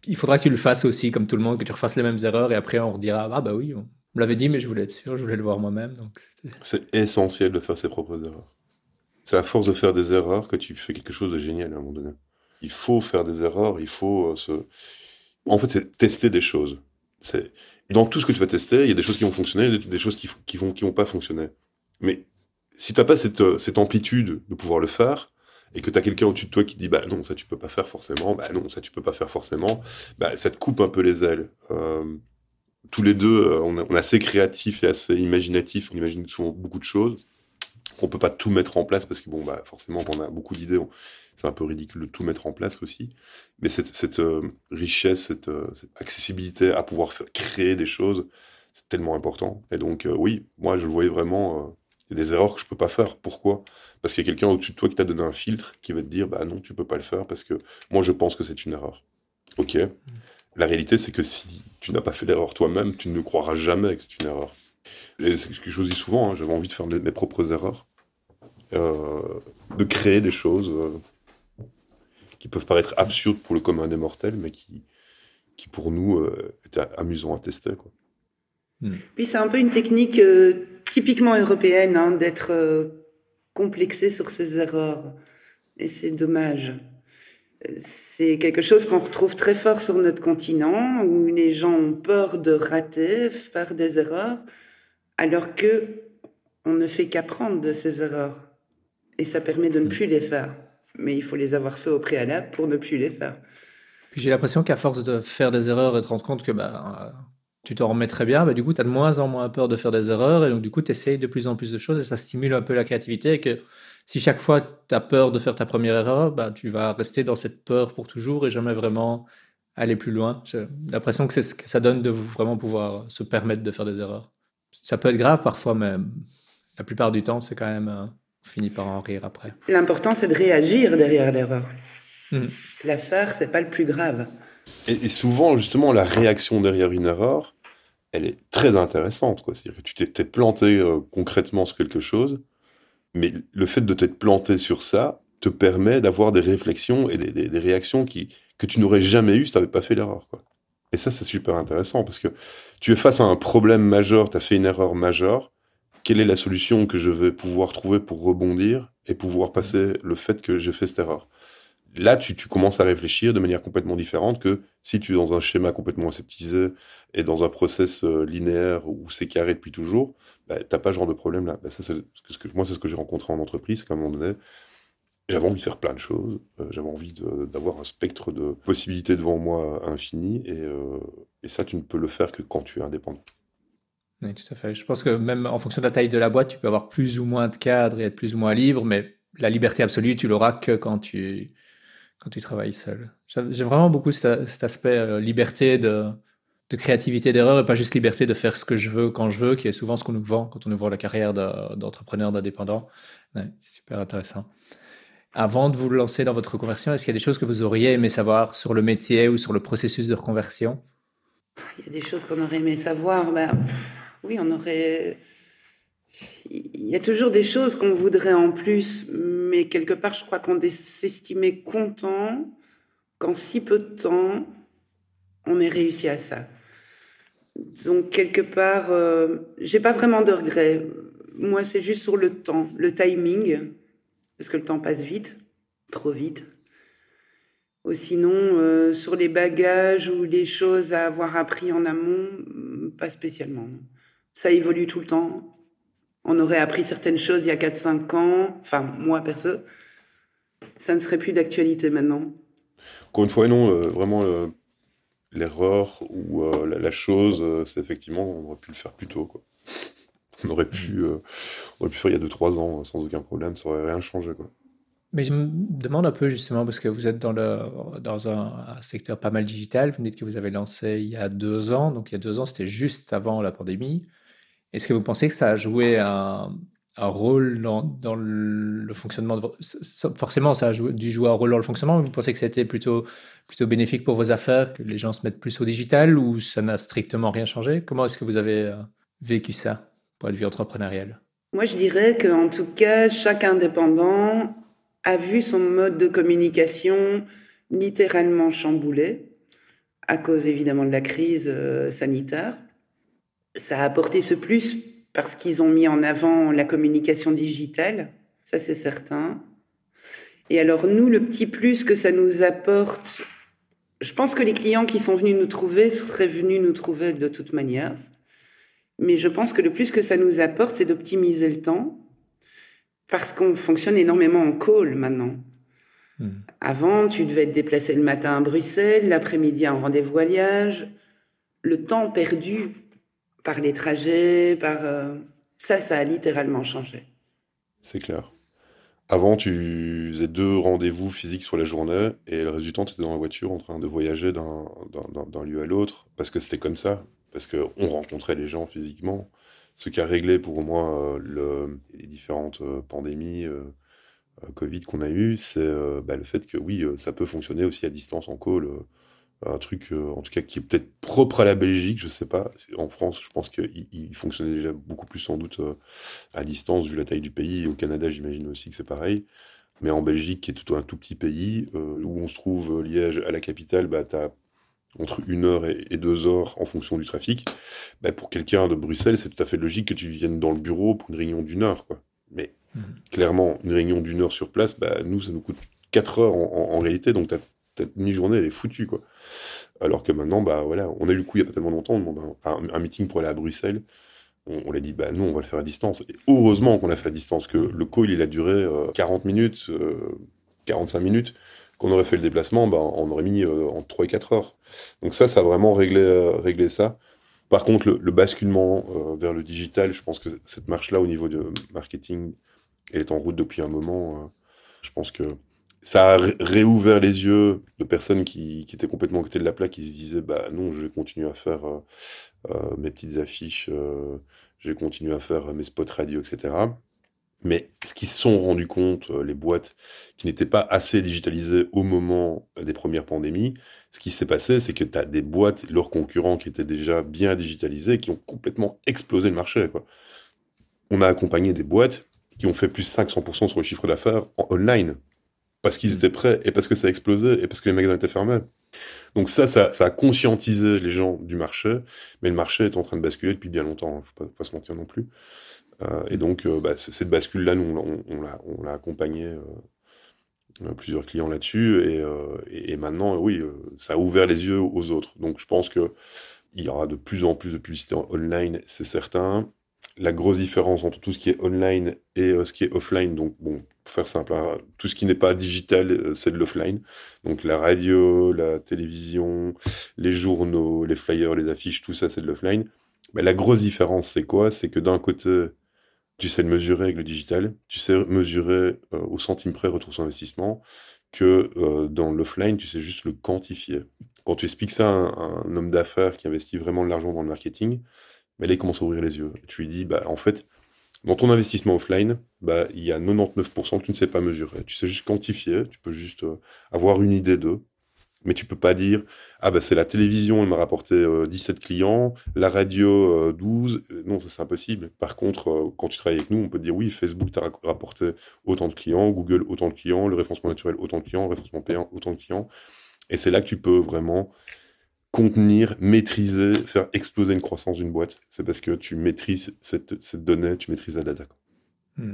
Il faudra que tu le fasses aussi, comme tout le monde, que tu refasses les mêmes erreurs. Et après, on redira, ah bah oui, on me l'avait dit, mais je voulais être sûr, je voulais le voir moi-même. Donc, C'est essentiel de faire ses propres erreurs. C'est à force de faire des erreurs que tu fais quelque chose de génial à un moment donné. Il faut faire des erreurs, il faut euh, se... En fait, c'est tester des choses. C'est... Dans tout ce que tu vas tester, il y a des choses qui vont fonctionner, des- choses qui, qui vont, qui vont pas fonctionner. Mais si tu n'as pas cette, euh, cette amplitude de pouvoir le faire, et que tu as quelqu'un au-dessus de toi qui dit bah non, ça tu peux pas faire forcément, bah non, ça tu peux pas faire forcément, bah ça te coupe un peu les ailes. Euh, tous les deux, euh, on, est- assez créatifs et assez imaginatifs, on imagine souvent beaucoup de choses, qu'on peut pas tout mettre en place parce que bon, bah forcément, on a beaucoup d'idées, c'est un peu ridicule de tout mettre en place aussi. Mais cette, cette euh, richesse, cette, euh, cette accessibilité à pouvoir faire- créer des choses, c'est tellement important. Et donc, euh, oui, moi, je le voyais vraiment. Il y a des erreurs que je peux pas faire. Pourquoi? Parce qu'il y a quelqu'un au-dessus de toi qui t'a donné un filtre qui va te dire, bah non, tu peux pas le faire parce que moi, je pense que c'est une erreur. Ok? La réalité, c'est que si tu n'as pas fait l'erreur toi-même, tu ne croiras jamais que c'est une erreur. Et c'est quelque chose que je dis souvent, hein, j'avais envie de faire mes, mes propres erreurs, euh, de créer des choses, euh, qui peuvent paraître absurdes pour le commun des mortels, mais qui, qui pour nous euh, étaient amusants à tester. Quoi. Hmm. Oui, c'est un peu une technique euh, typiquement européenne hein, d'être complexé sur ses erreurs. Et c'est dommage. C'est quelque chose qu'on retrouve très fort sur notre continent, où les gens ont peur de rater, faire des erreurs, alors que on ne fait qu'apprendre de ces erreurs. Et ça permet de ne plus les faire. Mais il faut les avoir fait au préalable pour ne plus les faire. J'ai l'impression qu'à force de faire des erreurs et de rendre compte que bah, tu t'en remets très bien, bah, du coup, tu as de moins en moins peur de faire des erreurs. Et donc, du coup, tu essayes de plus en plus de choses et ça stimule un peu la créativité. Et que si chaque fois tu as peur de faire ta première erreur, bah, tu vas rester dans cette peur pour toujours et jamais vraiment aller plus loin. J'ai l'impression que c'est ce que ça donne de vraiment pouvoir se permettre de faire des erreurs. Ça peut être grave parfois, mais la plupart du temps, c'est quand même. Euh, on finit par en rire après. L'important, c'est de réagir derrière l'erreur. Mmh. La faire, c'est pas le plus grave. Et, souvent, justement, la réaction derrière une erreur, elle est très intéressante. C'est-à-dire que tu t'es planté euh, concrètement sur quelque chose, mais le fait de t'être planté sur ça te permet d'avoir des réflexions et des, réactions qui, que tu n'aurais jamais eues si tu n'avais pas fait l'erreur. Et ça, c'est super intéressant parce que tu es face à un problème majeur, tu as fait une erreur majeure. Quelle est la solution que je vais pouvoir trouver pour rebondir et pouvoir passer le fait que j'ai fait cette erreur? Là, tu, commences à réfléchir de manière complètement différente que si tu es dans un schéma complètement aseptisé et dans un process euh, linéaire où c'est carré depuis toujours, bah, tu n'as pas ce genre de problème là. Bah, ça, moi, c'est ce que j'ai rencontré en entreprise, qu'à un moment donné, j'avais envie de faire plein de choses, euh, j'avais envie d'avoir un spectre de possibilités devant moi infini, et, euh, et, ça, tu ne peux le faire que quand tu es indépendant. Oui, tout à fait. Je pense que même en fonction de la taille de la boîte, tu peux avoir plus ou moins de cadres et être plus ou moins libre, mais la liberté absolue, tu l'auras que quand tu, quand tu travailles seul. J'ai vraiment beaucoup cet, aspect euh, liberté de, créativité d'erreur et pas juste liberté de faire ce que je veux quand je veux, qui est souvent ce qu'on nous vend quand on nous vend la carrière d'entrepreneur, d'indépendant. c'est super intéressant. Avant de vous lancer dans votre reconversion, est-ce qu'il y a des choses que vous auriez aimé savoir sur le métier ou sur le processus de reconversion? Il y a des choses qu'on aurait aimé savoir. Ben, oui, on aurait. Il y a toujours des choses qu'on voudrait en plus, mais quelque part, je crois qu'on s'estimait content qu'en si peu de temps, on ait réussi à ça. Donc, quelque part, euh, j'ai pas vraiment de regrets. Moi, c'est juste sur le temps, le timing, parce que le temps passe vite, trop vite. Ou sinon, euh, sur les bagages ou les choses à avoir appris en amont, pas spécialement. Ça évolue tout le temps. On aurait appris certaines choses il y a 4-5 ans, enfin moi perso, ça ne serait plus d'actualité maintenant. Encore une fois, non, euh, vraiment euh, l'erreur ou euh, la, chose, c'est effectivement, on aurait pu le faire plus tôt. Quoi. On, aurait pu, on aurait pu faire il y a 2-3 ans sans aucun problème, ça aurait rien changé. Quoi. Mais je me demande un peu justement, parce que vous êtes dans, le, dans un, secteur pas mal digital, vous dites que vous avez lancé il y a deux ans, donc il y a deux ans c'était juste avant la pandémie. Est-ce que vous pensez que ça a joué un, rôle dans, le fonctionnement de Forcément, ça a dû jouer un rôle dans le fonctionnement. Vous pensez que c'était plutôt, plutôt bénéfique pour vos affaires, que les gens se mettent plus au digital, ou ça n'a strictement rien changé? Comment est-ce que vous avez euh, vécu ça, pour être vie entrepreneuriale? Moi, je dirais qu'en tout cas, chaque indépendant a vu son mode de communication littéralement chamboulé, à cause évidemment de la crise euh, sanitaire ça a apporté ce plus parce qu'ils ont mis en avant la communication digitale, ça c'est certain. Et alors nous, le petit plus que ça nous apporte, je pense que les clients qui sont venus nous trouver seraient venus nous trouver de toute manière. Mais je pense que le plus que ça nous apporte, c'est d'optimiser le temps, parce qu'on fonctionne énormément en call maintenant. Hmm. Avant, tu devais te déplacer le matin à Bruxelles, l'après-midi un rendez-vous à Liège. Le temps perdu par les trajets, par... Euh, ça, ça a littéralement changé. C'est clair. Avant, tu faisais deux rendez-vous physiques sur la journée et le temps, tu étais dans la voiture en train de voyager d'un lieu à l'autre parce que c'était comme ça, parce qu'on rencontrait les gens physiquement. Ce qui a réglé pour moi euh, le, les différentes euh, pandémies Covid qu'on a eues, c'est bah, le fait que oui, ça peut fonctionner aussi à distance en call un truc, euh, en tout cas, qui est peut-être propre à la Belgique, je sais pas. En France, je pense qu'il il fonctionnait déjà beaucoup plus sans doute euh, à distance vu la taille du pays. Au Canada, j'imagine aussi que c'est pareil. Mais en Belgique, qui est tout un tout petit pays, où on se trouve Liège à la capitale, bah, tu as entre une heure et deux heures en fonction du trafic. Bah, pour quelqu'un de Bruxelles, c'est tout à fait logique que tu viennes dans le bureau pour une réunion d'une heure. Quoi. Mais mmh. clairement, une réunion d'une heure sur place, bah, nous, ça nous coûte quatre heures en, réalité, donc ta, demi-journée, elle est foutue. Quoi. Alors que maintenant, bah, voilà, on a eu le coup il n'y a pas tellement longtemps, on demande un, meeting pour aller à Bruxelles. On, l'a dit, bah, nous, on va le faire à distance. Et heureusement qu'on l'a fait à distance, que le call, il a duré 40 euh, minutes, 45 euh, minutes. Qu'on aurait fait le déplacement, bah, on aurait mis euh, en 3 et 4 heures. Donc ça, ça a vraiment réglé, réglé ça. Par contre, le, basculement vers le digital, je pense que cette marche-là, au niveau du marketing, elle est en route depuis un moment. je pense que ça a réouvert les yeux de personnes qui, étaient complètement à côté de la plaque, qui se disaient bah non, je vais continuer à faire euh, euh, mes petites affiches, euh, je vais continuer à faire mes spots radio, etc. Mais ce qu'ils se sont rendus compte, les boîtes qui n'étaient pas assez digitalisées au moment des premières pandémies, ce qui s'est passé, c'est que tu as des boîtes, leurs concurrents qui étaient déjà bien digitalisés, qui ont complètement explosé le marché. On a accompagné des boîtes qui ont fait plus 500% sur le chiffre d'affaires en online parce qu'ils étaient prêts et parce que ça a explosé et parce que les magasins étaient fermés. Donc ça, ça, a conscientisé les gens du marché, mais le marché est en train de basculer depuis bien longtemps, hein, faut pas, se mentir non plus. Euh, et donc, euh, bah, cette bascule-là, nous, on, l'a accompagné euh, plusieurs clients là-dessus, et, et, maintenant, oui, ça a ouvert les yeux aux autres. Donc je pense que il y aura de plus en plus de publicité online, c'est certain. La grosse différence entre tout ce qui est online et ce qui est offline, donc pour faire simple, hein, tout ce qui n'est pas digital, euh, c'est de l'offline. Donc la radio, la télévision, les journaux, les flyers, les affiches, tout ça, c'est de l'offline. Mais la grosse différence, c'est quoi? C'est que d'un côté, tu sais le mesurer avec le digital, tu sais mesurer euh, au centime près retour sur investissement, que euh, dans l'offline, tu sais juste le quantifier. Quand tu expliques ça à un, homme d'affaires qui investit vraiment de l'argent dans le marketing, mais là, commence à ouvrir les yeux. tu lui dis, bah, en fait, dans ton investissement offline, bah, il y a 99% que tu ne sais pas mesurer. Tu sais juste quantifier, tu peux juste euh, avoir une idée d'eux, mais tu peux pas dire ah bah c'est la télévision, elle m'a rapporté 17 euh, clients, la radio 12. Euh, non, ça c'est impossible. Par contre, quand tu travailles avec nous, on peut dire oui, Facebook t'a rapporté autant de clients, Google autant de clients, le référencement naturel autant de clients, le référencement payant autant de clients. Et c'est là que tu peux vraiment contenir, maîtriser, faire exploser une croissance d'une boîte. C'est parce que tu maîtrises cette, cette, donnée, tu maîtrises la data. Hmm.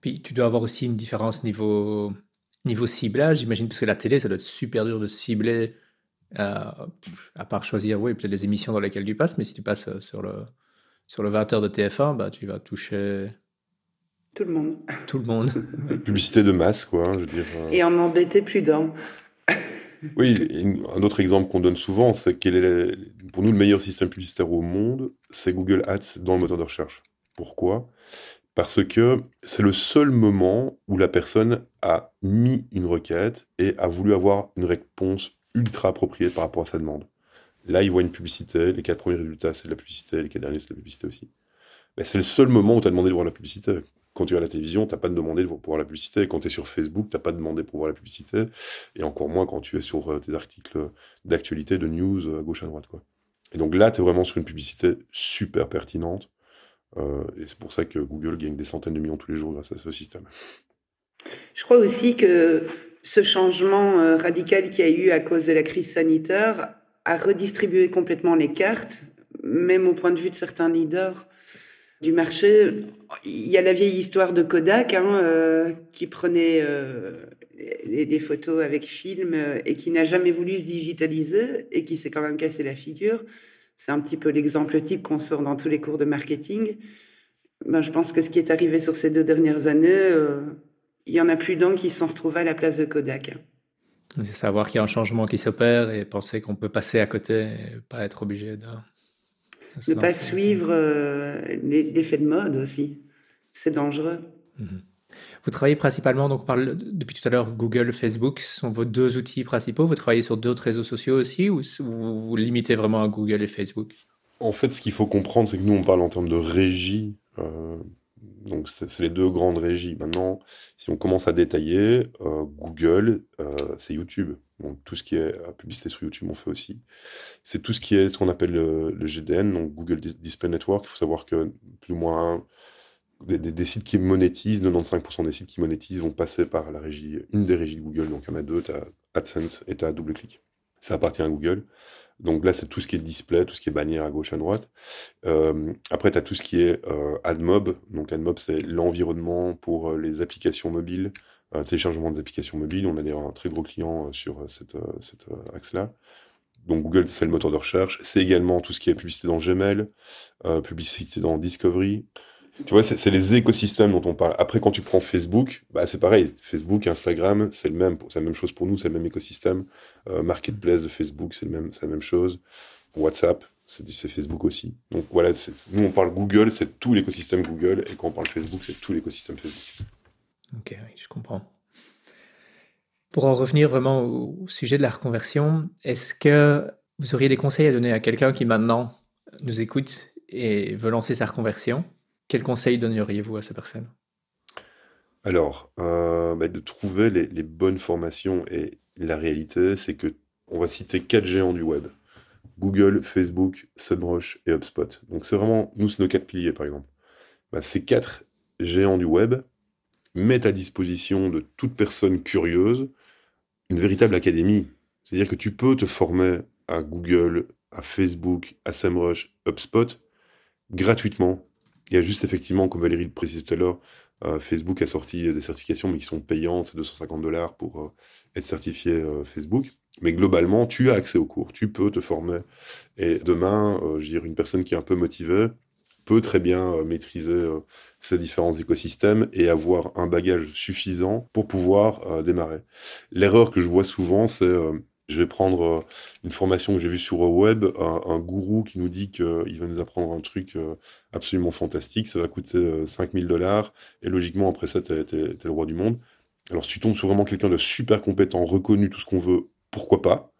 Puis tu dois avoir aussi une différence niveau, niveau ciblage, j'imagine, parce que la télé, ça doit être super dur de cibler, euh, à part choisir, oui, peut-être les émissions dans lesquelles tu passes, mais si tu passes euh, sur le, sur le 20h de TF1, bah, tu vas toucher... Tout le monde. Tout le monde. Publicité de masse, quoi, hein, je veux dire. Euh. Et en embêter plus d'un. Oui, un autre exemple qu'on donne souvent, c'est quel est pour nous le meilleur système publicitaire au monde, c'est Google Ads dans le moteur de recherche. Pourquoi? Parce que c'est le seul moment où la personne a mis une requête et a voulu avoir une réponse ultra appropriée par rapport à sa demande. Là, il voit une publicité, les quatre premiers résultats, c'est de la publicité, les quatre derniers, c'est de la publicité aussi. Mais c'est le seul moment où tu as demandé de voir la publicité. Quand tu es à la télévision, tu n'as pas demandé pour voir la publicité. Quand tu es sur Facebook, tu n'as pas demandé pour voir la publicité. Et encore moins quand tu es sur euh, tes articles d'actualité, de news euh, à gauche à droite. Quoi. Et donc là, tu es vraiment sur une publicité super pertinente. Euh, et c'est pour ça que Google gagne des centaines de millions tous les jours grâce à ce système. Je crois aussi que ce changement radical qu'il y a eu à cause de la crise sanitaire a redistribué complètement les cartes, même au point de vue de certains leaders du marché. Il y a la vieille histoire de Kodak hein, euh, qui prenait euh, des, photos avec film euh, et qui n'a jamais voulu se digitaliser et qui s'est quand même cassé la figure. C'est un petit peu l'exemple type qu'on sort dans tous les cours de marketing. Ben, je pense que ce qui est arrivé sur ces deux dernières années, il y en a plus d'un qui s'en retrouve à la place de Kodak. C'est savoir qu'il y a un changement qui s'opère et penser qu'on peut passer à côté et pas être obligé de ne pas suivre euh, l'effet de mode aussi. C'est dangereux. Mhm. Vous travaillez principalement, donc on parle depuis tout à l'heure, Google, Facebook sont vos deux outils principaux. Vous travaillez sur d'autres réseaux sociaux aussi ou vous vous limitez vraiment à Google et Facebook? En fait, ce qu'il faut comprendre, c'est que nous, on parle en termes de régie. Euh, donc, c'est les deux grandes régies. Maintenant, si on commence à détailler, euh, Google, c'est YouTube. Donc tout ce qui est euh, publicité sur YouTube, on fait aussi. C'est tout ce qui est ce qu'on appelle le, GDN, donc Google Display Network. Il faut savoir que plus ou moins des, sites qui monétisent, 95% des sites qui monétisent vont passer par la régie, une des régies de Google. Donc il y en a deux, tu as AdSense et tu as DoubleClick. Ça appartient à Google. Donc là, c'est tout ce qui est display, tout ce qui est bannière à gauche, à droite. Euh, après, tu as tout ce qui est euh, AdMob. Donc AdMob, c'est l'environnement pour euh, les applications mobiles, téléchargement des applications mobiles. On a d'ailleurs un très gros client sur cet axe-là. Donc Google, c'est le moteur de recherche. C'est également tout ce qui est publicité dans Gmail, publicité dans Discovery. Tu vois, c'est les écosystèmes dont on parle. Après, quand tu prends Facebook, bah, c'est pareil. Facebook, Instagram, c'est le la même chose pour nous, c'est le même écosystème. Euh, Marketplace de Facebook, c'est la même chose. WhatsApp, c'est Facebook aussi. Donc voilà, nous on parle Google, c'est tout l'écosystème Google, et quand on parle Facebook, c'est tout l'écosystème Facebook. Ok, oui, je comprends. Pour en revenir vraiment au sujet de la reconversion, est-ce que vous auriez des conseils à donner à quelqu'un qui maintenant nous écoute et veut lancer sa reconversion? Quel conseil donneriez-vous à ces personnes? Alors, euh, bah, de trouver les, bonnes formations. Et la réalité, c'est que on va citer quatre géants du web. Google, Facebook, SEMrush et HubSpot. Donc c'est vraiment, nous, nos quatre piliers, par exemple. Bah, ces quatre géants du web mettent à disposition de toute personne curieuse une véritable académie. C'est-à-dire que tu peux te former à Google, à Facebook, à SEMrush, HubSpot gratuitement il y a juste effectivement, comme Valérie le précisait tout à l'heure, euh, Facebook a sorti des certifications, mais qui sont payantes, c'est 250 dollars pour euh, être certifié euh, Facebook. Mais globalement, tu as accès aux cours, tu peux te former. Et demain, je veux dire, une personne qui est un peu motivée peut très bien maîtriser ces différents écosystèmes et avoir un bagage suffisant pour pouvoir démarrer. L'erreur que je vois souvent, c'est je vais prendre euh, une formation que j'ai vue sur le web, un, gourou qui nous dit qu'il va nous apprendre un truc euh, absolument fantastique, ça va coûter 5000 euh, dollars, et logiquement, après ça, tu es, le roi du monde. Alors, si tu tombes sur vraiment quelqu'un de super compétent, reconnu, tout ce qu'on veut, pourquoi pas?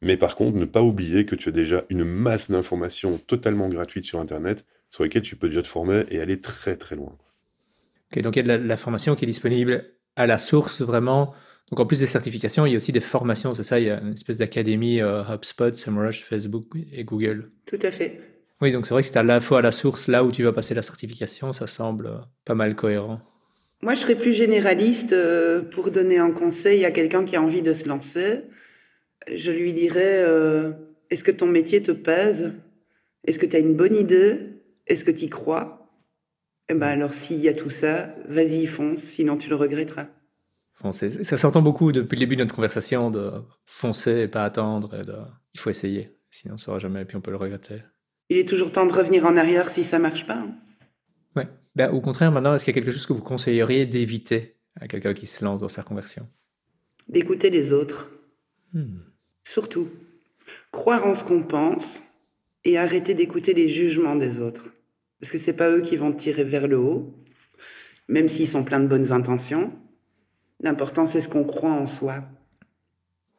Mais par contre, ne pas oublier que tu as déjà une masse d'informations totalement gratuites sur Internet, sur lesquelles tu peux déjà te former et aller très très loin. Donc il y a de la formation qui est disponible à la source, vraiment donc en plus des certifications, il y a aussi des formations, c'est ça Il y a une espèce d'académie euh, HubSpot, SEMrush, Facebook et Google. Tout à fait. Oui, donc c'est vrai que c'est à la fois à la source, là où tu vas passer la certification, ça semble euh, pas mal cohérent. Moi, je serais plus généraliste euh, pour donner un conseil à quelqu'un qui a envie de se lancer. Je lui dirais, est-ce que ton métier te pèse? Est-ce que tu as une bonne idée? Est-ce que tu y crois? Eh ben alors, s'il y a tout ça, vas-y, fonce, sinon tu le regretteras ça s'entend beaucoup depuis le début de notre conversation de foncer et pas attendre. Et de... Il faut essayer, sinon on ne saura jamais et puis on peut le regretter. Il est toujours temps de revenir en arrière si ça marche pas. Oui. Ben, au contraire, maintenant, est-ce qu'il y a quelque chose que vous conseilleriez d'éviter à quelqu'un qui se lance dans sa conversion? D'écouter les autres. Hmm. Surtout, croire en ce qu'on pense et arrêter d'écouter les jugements des autres. Parce que c'est pas eux qui vont te tirer vers le haut, même s'ils sont pleins de bonnes intentions L'important, c'est ce qu'on croit en soi.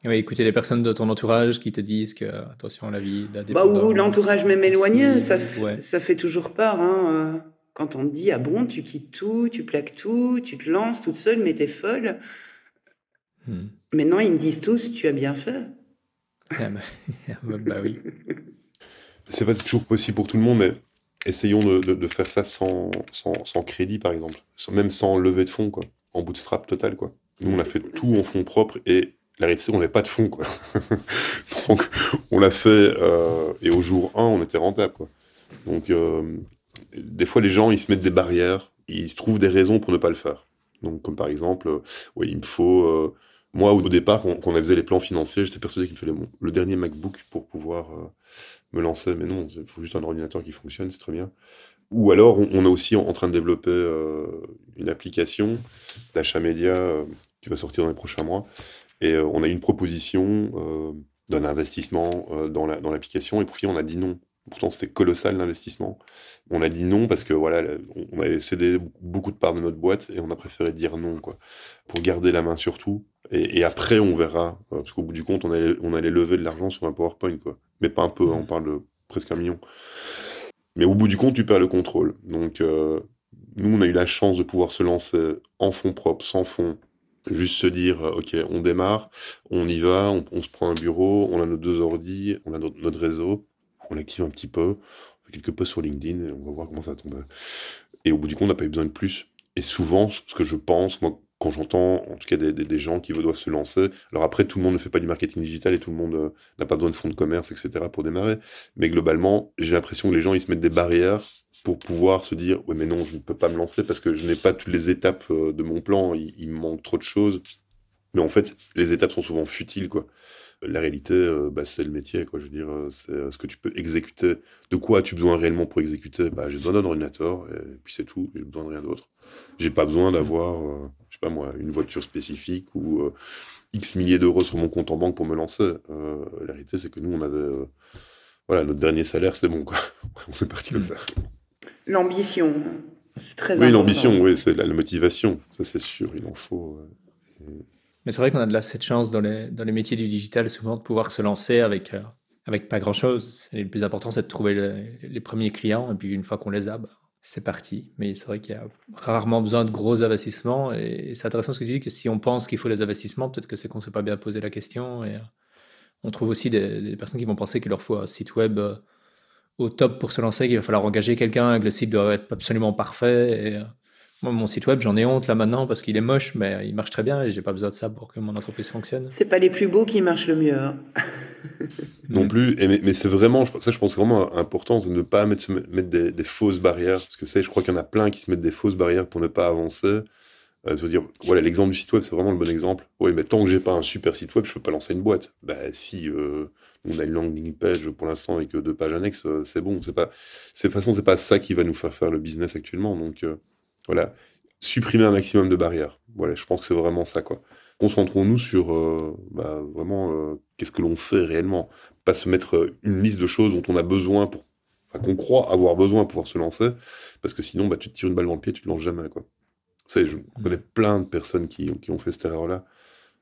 Oui, écouter les personnes de ton entourage qui te disent que, attention, la vie Bah, ou l'entourage même éloigné, ça, ça fait toujours peur. Hein, euh, quand on te dit, ah bon, tu quittes tout, tu plaques tout, tu te lances toute seule, mais t'es folle. Hmm. Maintenant, ils me disent tous, tu as bien fait. Ah bah, bah, oui. C'est pas toujours possible pour tout le monde, mais essayons de, de, faire ça sans, sans, sans, crédit, par exemple. Même sans lever de fonds, quoi en bootstrap total, quoi. Nous, on a fait tout en fonds propres et la réalité, on n'avait pas de fonds, quoi. Donc, on l'a fait euh, et au jour 1, on était rentable, quoi. Donc, euh, des fois, les gens, ils se mettent des barrières, ils se trouvent des raisons pour ne pas le faire. Donc, comme par exemple, euh, il me faut. moi, au départ, quand on avait les plans financiers, j'étais persuadé qu'il me fallait le dernier MacBook pour pouvoir me lancer. Mais non, il faut juste un ordinateur qui fonctionne, c'est très bien. Ou alors, on, est aussi en, train de développer euh, une application d'achat média euh, qui va sortir dans les prochains mois. Et euh, on a une proposition d'un investissement dans l'application. et pour finir, on a dit non. Pourtant, c'était colossal l'investissement. On a dit non parce que voilà, on avait cédé beaucoup de parts de notre boîte et on a préféré dire non, quoi, pour garder la main sur tout. Et, après, on verra, parce qu'au bout du compte, on allait, on allait lever de l'argent sur un PowerPoint, quoi. Mais pas un peu, on parle de presque un million. Mais au bout du compte, tu perds le contrôle. Donc, euh, nous, on a eu la chance de pouvoir se lancer en fonds propres, sans fonds. Juste se dire, euh, OK, on démarre, on y va, on, se prend un bureau, on a nos deux ordi, on a notre, réseau, on active un petit peu, on fait quelques posts sur LinkedIn et on va voir comment ça tombe. Et au bout du compte, on n'a pas eu besoin de plus. Et souvent, ce que je pense, moi, quand j'entends en tout cas des, gens qui doivent se lancer, alors après tout le monde ne fait pas du marketing digital et tout le monde euh, n'a pas besoin de fonds de commerce, etc. pour démarrer, mais globalement, j'ai l'impression que les gens ils se mettent des barrières pour pouvoir se dire ouais mais non je ne peux pas me lancer parce que je n'ai pas toutes les étapes euh, de mon plan, il, il, me manque trop de choses. Mais en fait, les étapes sont souvent futiles quoi. La réalité, euh, bah, c'est le métier quoi. Je veux dire, c'est ce que tu peux exécuter. De quoi as-tu besoin réellement pour exécuter? Bah j'ai besoin d'un ordinateur et puis c'est tout. J'ai besoin de rien d'autre. J'ai pas besoin d'avoir pas moi, une voiture spécifique ou euh, X milliers d'euros sur mon compte en banque pour me lancer. Euh, la réalité, c'est que nous, on avait. Euh, voilà, notre dernier salaire, c'était bon, quoi. on s'est parti comme ça. L'ambition, c'est très important. Oui, l'ambition, oui, c'est la, motivation, ça c'est sûr, il en faut. Mais c'est vrai qu'on a de la, cette chance dans les, dans les métiers du digital, souvent, de pouvoir se lancer avec, avec pas grand-chose. Et le plus important, c'est de trouver les premiers clients, et puis une fois qu'on les a, bah, c'est parti. Mais c'est vrai qu'il y a rarement besoin de gros investissements. Et c'est intéressant ce que tu dis, que si on pense qu'il faut des investissements, peut-être que c'est qu'on ne s'est pas bien posé la question. Et euh, on trouve aussi des, personnes qui vont penser qu'il leur faut un site web euh, au top pour se lancer, qu'il va falloir engager quelqu'un, que le site doit être absolument parfait. Euh, moi, mon site web, j'en ai honte là maintenant parce qu'il est moche, mais il marche très bien et j'ai pas besoin de ça pour que mon entreprise fonctionne. C'est pas les plus beaux qui marchent le mieux. Hein. non plus, et mais, c'est vraiment, ça je pense vraiment important, de ne pas mettre, mettre des, fausses barrières, parce que ça, je crois qu'il y en a plein qui se mettent des fausses barrières pour ne pas avancer. Euh, se dire, voilà, l'exemple du site web, c'est vraiment le bon exemple. Oui, mais tant que j'ai pas un super site web, je peux pas lancer une boîte. Bah si euh, on a une landing page pour l'instant avec deux pages annexes, euh, c'est bon. C'est pas, de toute façon, c'est pas ça qui va nous faire faire le business actuellement. Donc euh, voilà, supprimer un maximum de barrières. Voilà, je pense que c'est vraiment ça, quoi. Concentrons-nous sur euh, bah, vraiment euh, qu'est-ce que l'on fait réellement. Pas se mettre euh, une liste de choses dont on a besoin pour, qu'on croit avoir besoin pour pouvoir se lancer, parce que sinon, bah, tu te tires une balle dans le pied, tu te lances jamais, quoi. je connais plein de personnes qui, qui ont fait cette erreur-là.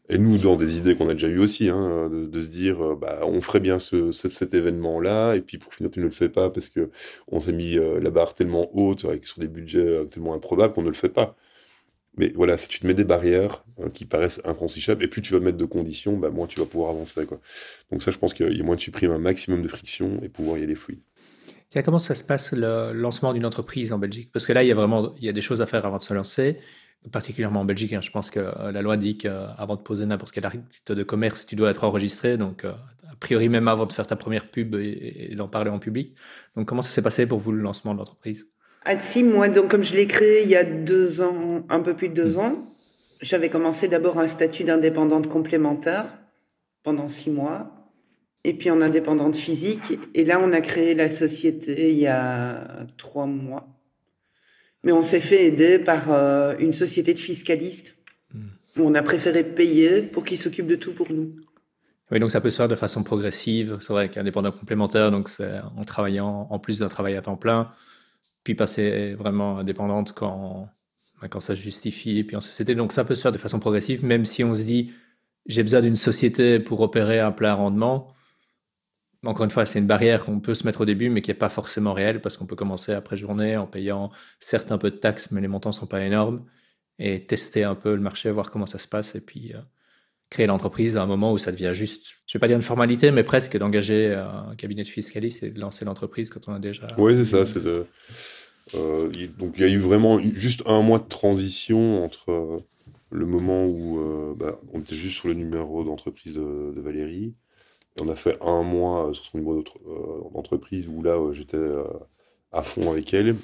Et nous, dans des idées qu'on a déjà eues aussi, hein, de, se dire, euh, bah, on ferait bien ce, cet événement-là, et puis pour finir, tu ne le fais pas parce que on s'est mis euh, la barre tellement haute, avec, sur des budgets euh, tellement improbables qu'on ne le fait pas. Mais voilà, si tu te mets des barrières qui paraissent infranchissable, et plus tu vas mettre de conditions, bah, moins tu vas pouvoir avancer. Quoi. Donc ça, je pense qu'il y a moins de supprimer un maximum de friction et pouvoir y aller fluide. Comment ça se passe le lancement d'une entreprise en Belgique? Parce que là, il y a vraiment il y a des choses à faire avant de se lancer particulièrement en Belgique. Hein. je pense que euh, la loi dit qu'avant de poser n'importe quel acte de commerce, tu dois être enregistré. Donc, euh, a priori, même avant de faire ta première pub et, d'en parler en public. Donc, comment ça s'est passé pour vous le lancement de l'entreprise? Adsim, moi, donc, comme je l'ai créé il y a deux ans, un peu plus de deux hmm. ans, j'avais commencé d'abord un statut d'indépendante complémentaire pendant six mois. Et puis en indépendante physique. Et là, on a créé la société il y a trois mois mais on s'est fait aider par euh, une société de fiscalistes où on a préféré payer pour qu'ils s'occupent de tout pour nous. Oui, donc ça peut se faire de façon progressive. C'est vrai qu'indépendant complémentaire, donc c'est en travaillant en plus d'un travail à temps plein, puis passer vraiment indépendante quand, bah, quand ça se justifie, et puis en société. Donc ça peut se faire de façon progressive, même si on se dit j'ai besoin d'une société pour opérer un plein rendement encore une fois, c'est une barrière qu'on peut se mettre au début, mais qui n'est pas forcément réelle, parce qu'on peut commencer après journée en payant certes un peu de taxes, mais les montants ne sont pas énormes, et tester un peu le marché, voir comment ça se passe, et puis euh, créer l'entreprise à un moment où ça devient juste, je ne vais pas dire une formalité, mais presque d'engager un cabinet de fiscaliste et de lancer l'entreprise quand on a déjà... Oui, c'est ça. Euh, donc il y a eu vraiment juste un mois de transition entre euh, le moment où bah, on était juste sur le numéro d'entreprise de Valérie, on a fait un mois euh, sur son numéro euh, d'entreprise où là, euh, j'étais à fond avec elle.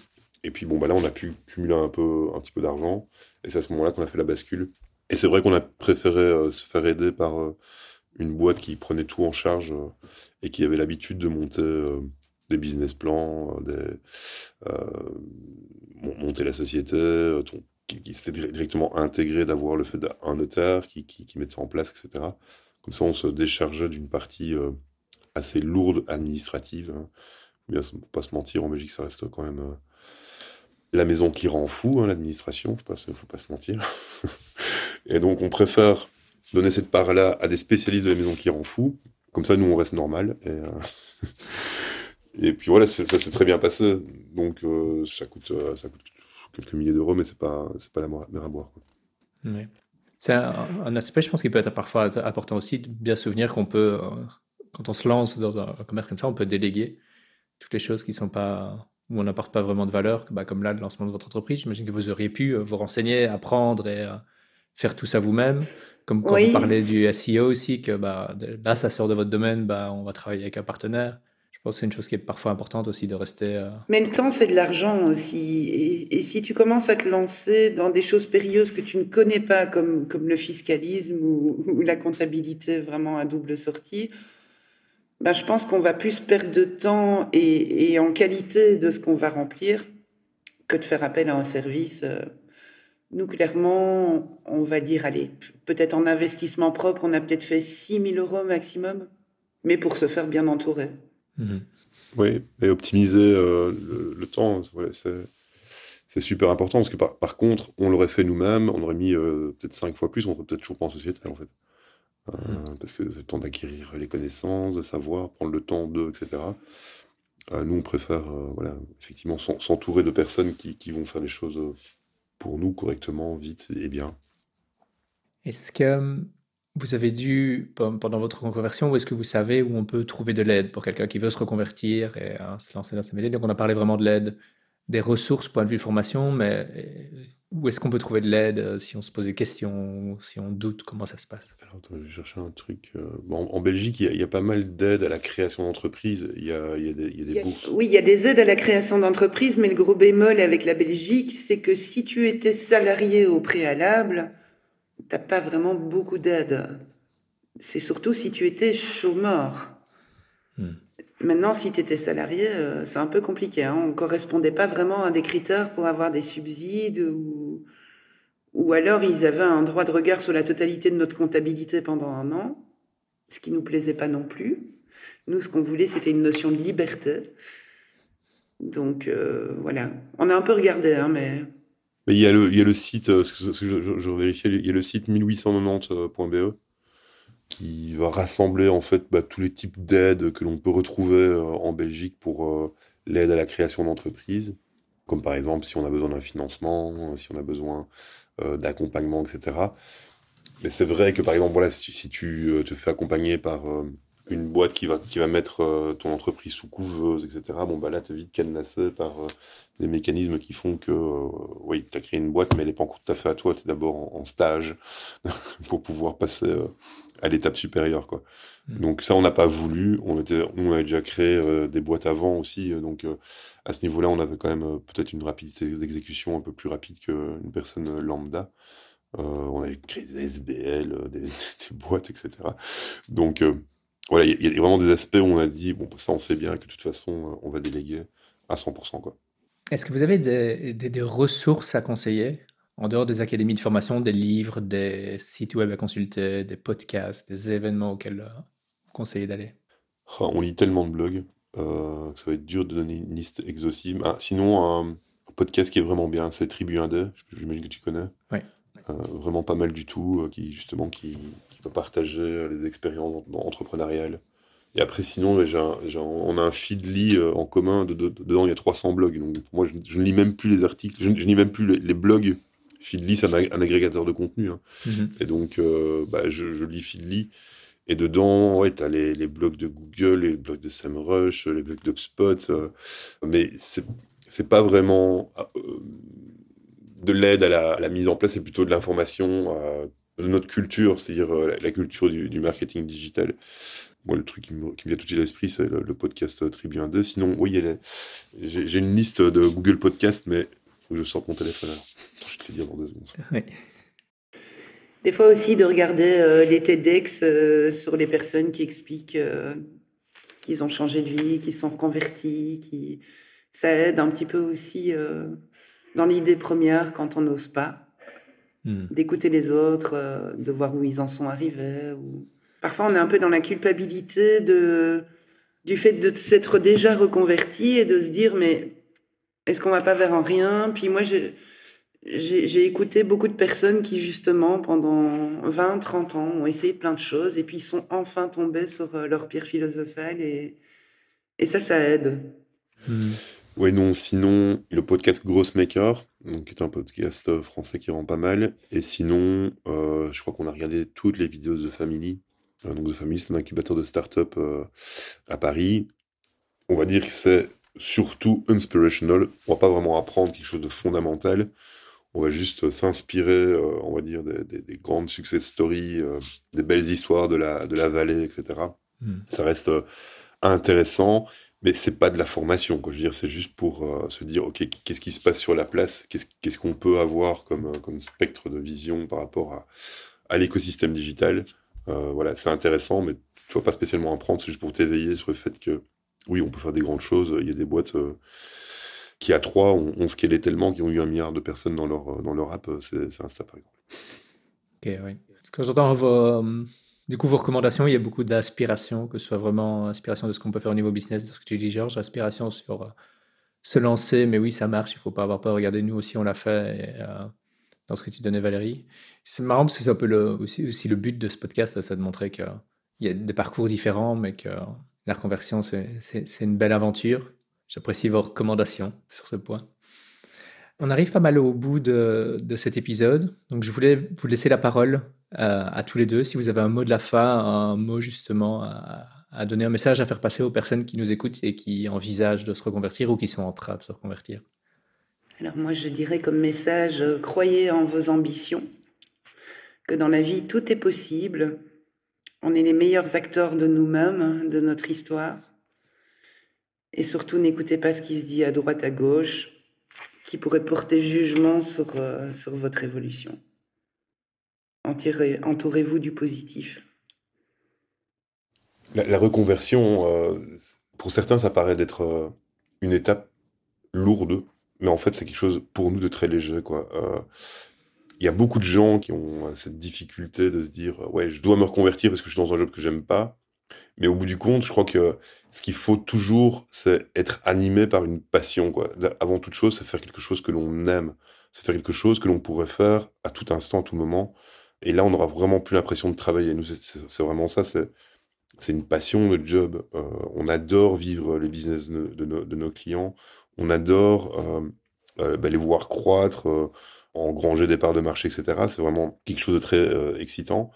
Et puis bon, bah là, on a pu cumuler un, peu, un petit peu d'argent. Et c'est à ce moment-là qu'on a fait la bascule. Et c'est vrai qu'on a préféré se faire aider par une boîte qui prenait tout en charge et qui avait l'habitude de monter des business plans, des, monter la société, qui, qui s'était directement intégré d'avoir le fait d'un notaire qui, qui, qui mette ça en place, etc. Comme ça, on se déchargeait d'une partie euh, assez lourde administrative. Hein. Bien, pas se mentir, en Belgique, ça reste quand même euh, la maison qui rend fou, hein, l'administration, faut pas, faut pas se mentir. et donc, on préfère donner cette part-là à des spécialistes de la maison qui rend fou. Comme ça, nous, on reste normal. Et, euh, et puis voilà, ça s'est très bien passé. Donc, ça, coûte, ça coûte quelques milliers d'euros, mais c'est pas, pas la mer à boire. Oui. C'est un, aspect, je pense, qui peut être parfois important aussi de bien se souvenir qu'on peut, euh, quand on se lance dans un commerce comme ça, on peut déléguer toutes les choses qui sont pas où on n'apporte pas vraiment de valeur, bah, comme là, le lancement de votre entreprise. J'imagine que vous auriez pu vous renseigner, apprendre et faire tout ça vous-même. Comme quand vous parlez du SEO aussi, que bah, là, ça sort de votre domaine, bah, on va travailler avec un partenaire. Pense que c'est une chose qui est parfois importante aussi de rester. Euh, Mais le temps, c'est de l'argent aussi. Et, si tu commences à te lancer dans des choses périlleuses que tu ne connais pas, comme, le fiscalisme ou, la comptabilité vraiment à double sortie, bah, je pense qu'on va plus perdre de temps et, et en qualité de ce qu'on va remplir que de faire appel à un service. Euh, nous, clairement, on va dire, allez, peut-être en investissement propre, on a peut-être fait 6 000 euros maximum, mais pour se faire bien entourer. Mhm. Oui, et optimiser euh, le, temps, c'est super important, parce que par, contre, on l'aurait fait nous-mêmes, on aurait mis euh, peut-être 5 fois plus, on serait peut-être toujours pas en société, en fait. Euh, mhm. Parce que c'est le temps d'acquérir les connaissances, de savoir, prendre le temps de, etc. nous, on préfère, voilà, effectivement, s'entourer de personnes qui, qui, vont faire les choses pour nous correctement, vite et bien. Est-ce que vous avez dû, pendant votre reconversion, ou est-ce que vous savez où on peut trouver de l'aide pour quelqu'un qui veut se reconvertir et hein, se lancer dans ces métiers? Donc, on a parlé vraiment de l'aide des ressources point de vue formation, mais euh, où est-ce qu'on peut trouver de l'aide euh, si on se pose des questions, si on doute, comment ça se passe? Alors, je vais chercher un truc. Euh, bon, en Belgique, il y, a, pas mal d'aides à la création d'entreprises. Il, y a, il y a des, il y a des bourses. Oui, il y a des aides à la création d'entreprises, mais le gros bémol avec la Belgique, c'est que si tu étais salarié au préalable, tu n'as pas vraiment beaucoup d'aide. C'est surtout si tu étais chômeur. Hmm. Maintenant, si tu étais salarié, euh, c'est un peu compliqué. Hein. On ne correspondait pas vraiment à des critères pour avoir des subsides ou, ou alors ils avaient un droit de regard sur la totalité de notre comptabilité pendant un an, ce qui nous plaisait pas non plus. Nous, ce qu'on voulait, c'était une notion de liberté. Donc euh, voilà, on a un peu regardé, hein, mais... Il y, a le, il y a le site, euh, je, vérifiais, il y a le site 1890.be qui va rassembler en fait bah, tous les types d'aides que l'on peut retrouver euh, en Belgique pour euh, l'aide à la création d'entreprises, comme par exemple si on a besoin d'un financement, si on a besoin d'accompagnement, etc. Mais c'est vrai que par exemple, voilà, si tu te fais accompagner par une boîte qui va, qui va mettre ton entreprise sous couveuse, etc., bon, bah là, tu es vite cadenassé par des mécanismes qui font que, oui, tu as créé une boîte, mais elle n'est pas encore tout à fait à toi, tu es d'abord en, stage pour pouvoir passer à l'étape supérieure quoi. Mm. Donc ça on n'a pas voulu, on était on avait déjà créé euh, des boîtes avant aussi euh, donc euh, à ce niveau-là, on avait quand même peut-être une rapidité d'exécution un peu plus rapide qu'une personne lambda. on avait créé des SBL, des, boîtes, etc. Donc voilà, il y, a vraiment des aspects où on a dit, bon, ça on sait bien que de toute façon, on va déléguer à 100%. Quoi. Est-ce que vous avez des, des, ressources à conseiller en dehors des académies de formation, des livres, des sites web à consulter, des podcasts, des événements auxquels euh, vous conseillez d'aller? Ah, On lit tellement de blogs euh, que ça va être dur de donner une liste exhaustive. Ah, sinon, un, podcast qui est vraiment bien, c'est Tribu 1D, j'imagine que tu connais. Oui. Euh, vraiment pas mal du tout, qui justement qui, partager les expériences entrepreneuriales. Et après, sinon, on a un feedly en commun. dedans, il y a 300 blogs. Donc, pour moi, je, ne lis même plus les articles. Je, ne lis même plus les blogs Feedly, c'est un, agrégateur de contenu. Hein. Mhm. Et donc, euh, bah, je, lis Feedly. Et dedans, ouais, tu as les, les, blogs de Google, les blogs de SEMrush, les blogs d'UpSpot. Euh, mais c'est, pas vraiment euh, de l'aide à la, mise en place, c'est plutôt de l'information de notre culture, c'est-à-dire la, culture du, marketing digital. Moi, le truc qui me, vient tout de suite à l'esprit, c'est le, podcast Tribune 2. Sinon, oui, j'ai, une liste de Google Podcast, mais je sors mon téléphone alors. Je te l'ai dit dans deux secondes. Des fois aussi de regarder euh, les TEDx euh, sur les personnes qui expliquent euh, qu'ils ont changé de vie, qu'ils sont convertis, qui ça aide un petit peu aussi dans l'idée première quand on n'ose pas, hmm. d'écouter les autres, de voir où ils en sont arrivés. Ou... Parfois on est un peu dans la culpabilité de du fait de s'être déjà reconverti et de se dire mais est-ce qu'on va pas vers un rien? Puis moi, j'ai écouté beaucoup de personnes qui, justement, pendant 20, 30 ans, ont essayé plein de choses et puis sont enfin tombés sur euh, leur pierre philosophale et, et ça, ça aide. Hmm. Oui, non, sinon, le podcast Grossmaker, donc, qui est un podcast euh, français qui rend pas mal. Et sinon, euh, je crois qu'on a regardé toutes les vidéos de The Family. donc, The Family, c'est un incubateur de start-up à Paris. On va dire que c'est surtout inspirational. On va pas vraiment apprendre quelque chose de fondamental. On va juste s'inspirer, euh, on va dire, des, grandes success stories, euh, des belles histoires de la, de la vallée, etc. Hmm. Ça reste euh, intéressant, mais c'est pas de la formation. Quoi. Je veux dire, c'est juste pour se dire, ok, qu'est-ce qui se passe sur la place? Qu'est-ce qu'on peut avoir comme, comme spectre de vision par rapport à, à l'écosystème digital? Voilà, c'est intéressant, mais tu vas pas spécialement apprendre, c'est juste pour t'éveiller sur le fait que oui, on peut faire des grandes choses. Il y a des boîtes euh, qui, à trois, ont, scalé tellement, qui ont eu un milliard de personnes dans leur, dans leur app. C'est Insta, par exemple. Ok, oui. Vos, euh, du coup, vos recommandations, il y a beaucoup d'aspiration, que ce soit vraiment inspiration de ce qu'on peut faire au niveau business, de ce que tu dis, Georges, aspiration sur euh, se lancer, mais oui, ça marche, il faut pas avoir peur. Regardez, nous aussi, on l'a fait. dans ce que tu donnais, Valérie. C'est marrant parce que c'est un peu aussi, aussi le but de ce podcast, c'est de montrer qu'il y a des parcours différents, mais que la reconversion, c'est une belle aventure. J'apprécie vos recommandations sur ce point. On arrive pas mal au bout de, cet épisode, donc je voulais vous laisser la parole euh, à tous les deux. Si vous avez un mot de la fin, un mot justement à, donner, un message à faire passer aux personnes qui nous écoutent et qui envisagent de se reconvertir ou qui sont en train de se reconvertir. Alors moi, je dirais comme message, euh, croyez en vos ambitions, que dans la vie, tout est possible, on est les meilleurs acteurs de nous-mêmes, de notre histoire. Et surtout, n'écoutez pas ce qui se dit à droite, à gauche, qui pourrait porter jugement sur, euh, sur votre évolution. Entourez-vous du positif. La, reconversion, euh, pour certains, ça paraît d'être euh, une étape lourde, mais en fait, c'est quelque chose pour nous de très léger. Quoi il y a beaucoup de gens qui ont euh, cette difficulté de se dire euh, ouais je dois me reconvertir parce que je suis dans un job que j'aime pas mais au bout du compte je crois que ce qu'il faut toujours c'est être animé par une passion quoi avant toute chose c'est faire quelque chose que l'on aime c'est faire quelque chose que l'on pourrait faire à tout instant à tout moment et là on n'aura vraiment plus l'impression de travailler nous c'est vraiment ça c'est une passion le job euh, on adore vivre les business de, nos, clients on adore bah, les voir croître engranger des parts de marché, etc. C'est vraiment quelque chose de très euh, excitant.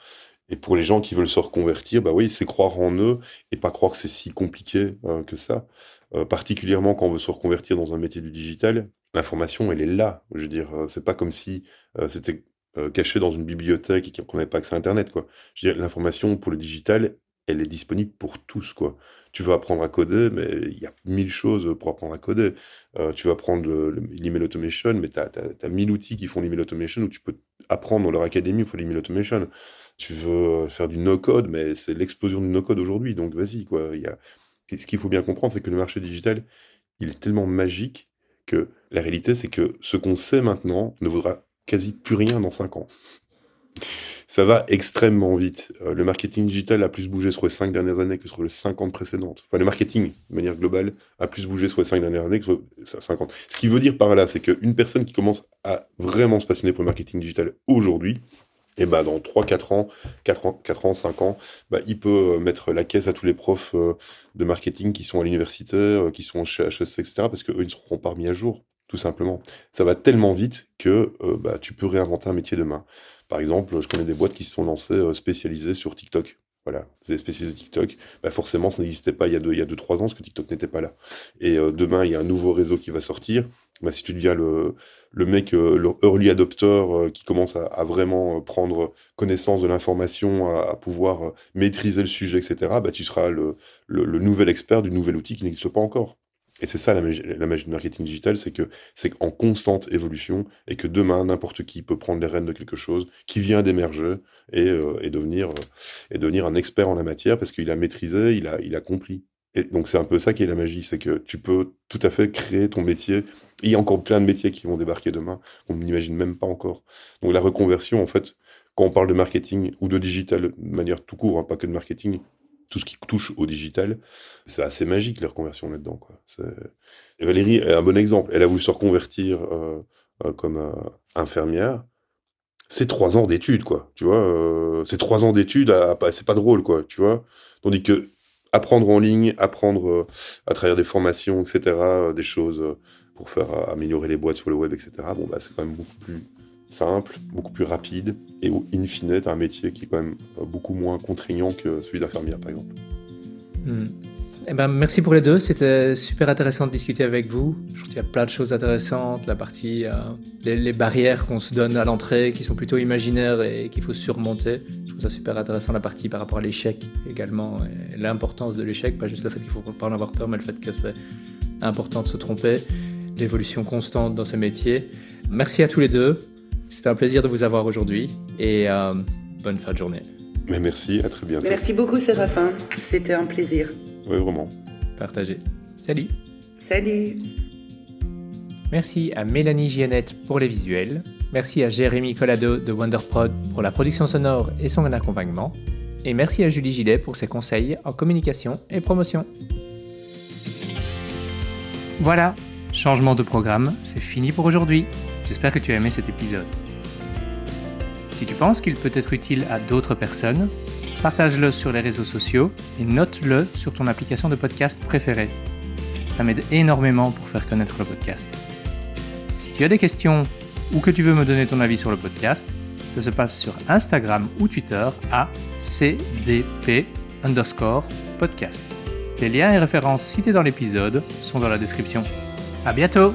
Et pour les gens qui veulent se reconvertir, bah oui, c'est croire en eux et pas croire que c'est si compliqué euh, que ça. Euh, particulièrement quand on veut se reconvertir dans un métier du digital, l'information, elle est là. Je veux dire, c'est pas comme si c'était caché dans une bibliothèque et qu'on n'avait pas accès à Internet, quoi. Je l'information pour le digital, elle est disponible pour tous, quoi tu veux apprendre à coder, mais il y a mille choses pour apprendre à coder. Euh, tu vas apprendre l'email automation, mais tu as, mille outils qui font l'email automation où tu peux apprendre dans leur académie pour l'email automation. Tu veux faire du no-code, mais c'est l'explosion du no-code aujourd'hui, donc vas-y. quoi. Il y a... Ce qu'il faut bien comprendre, c'est que le marché digital, il est tellement magique que la réalité, c'est que ce qu'on sait maintenant ne vaudra quasi plus rien dans 5 ans ça va extrêmement vite. Euh, le marketing digital a plus bougé sur les cinq dernières années que sur les 50 précédentes. Enfin, le marketing, de manière globale, a plus bougé sur les cinq dernières années que sur les 50. Ce qui veut dire par là, c'est qu'une personne qui commence à vraiment se passionner pour le marketing digital aujourd'hui, et eh ben dans 3-4 ans, 4 ans, 4 ans, 5 ans, bah, il peut euh, mettre la caisse à tous les profs euh, de marketing qui sont à l'université, qui sont chez HSC, etc., parce qu'eux, ils ne seront pas remis à jour, tout simplement. Ça va tellement vite que bah, tu peux réinventer un métier demain. Par exemple, je connais des boîtes qui se sont lancées euh, spécialisées sur TikTok. Voilà, c'est spécialisé TikTok. Bah forcément, ça n'existait pas il y a 2-3 il y a deux, trois ans, parce que TikTok n'était pas là. Et euh, demain, il y a un nouveau réseau qui va sortir. Bah, si tu deviens le, le mec, euh, le early adopter qui commence à, vraiment prendre connaissance de l'information, à, pouvoir maîtriser le sujet, etc., bah, tu seras le nouvel expert du nouvel outil qui n'existe pas encore. Et c'est ça la magie, du marketing digital, c'est que c'est en constante évolution et que demain n'importe qui peut prendre les rênes de quelque chose qui vient d'émerger et, euh, devenir euh, et devenir un expert en la matière parce qu'il a maîtrisé, il a il a compris. Et donc c'est un peu ça qui est la magie, c'est que tu peux tout à fait créer ton métier. il y a encore plein de métiers qui vont débarquer demain qu'on n'imagine même pas encore. Donc la reconversion, en fait, quand on parle de marketing ou de digital de manière tout court, hein, pas que de marketing, tout ce qui touche au digital, c'est assez magique les reconversions là-dedans. Quoi. Valérie est un bon exemple. Elle a voulu se reconvertir euh, euh, comme euh, infirmière. C'est trois ans d'études, quoi. Tu vois, c'est trois ans d'études, c'est pas drôle, quoi. Tu vois, tandis que apprendre en ligne, apprendre à travers des formations, etc., des choses pour faire améliorer les boîtes sur le web, etc. Bon, bah, c'est quand même beaucoup plus simple, beaucoup plus rapide, et in fine, tu un métier qui est quand même beaucoup moins contraignant que celui d'infirmière, par exemple. Hmm. eh ben, merci pour les deux. C'était super intéressant de discuter avec vous. Je trouve qu'il y a plein de choses intéressantes. La partie, euh, les, barrières qu'on se donne à l'entrée, qui sont plutôt imaginaires et qu'il faut surmonter. Je trouve ça super intéressant. La partie par rapport à l'échec également. L'importance de l'échec, pas juste le fait qu'il faut pas en avoir peur, mais le fait que c'est important de se tromper. L'évolution constante dans ce métier. Merci à tous les deux. C'était un plaisir de vous avoir aujourd'hui et euh, bonne fin de journée. Mais merci, à très bientôt. Merci beaucoup Séraphin, c'était un plaisir. Oui, vraiment. Partagez. Salut. Salut. Merci à Mélanie Giannette pour les visuels. Merci à Jérémy Collado de WonderProd pour la production sonore et son accompagnement. Et merci à Julie Gillet pour ses conseils en communication et promotion. Voilà, changement de programme, c'est fini pour aujourd'hui. J'espère que tu as aimé cet épisode. Si tu penses qu'il peut être utile à d'autres personnes, partage-le sur les réseaux sociaux et note-le sur ton application de podcast préférée. Ça m'aide énormément pour faire connaître le podcast. Si tu as des questions ou que tu veux me donner ton avis sur le podcast, ça se passe sur Instagram ou Twitter à cdp underscore podcast. Les liens et références cités dans l'épisode sont dans la description. À bientôt!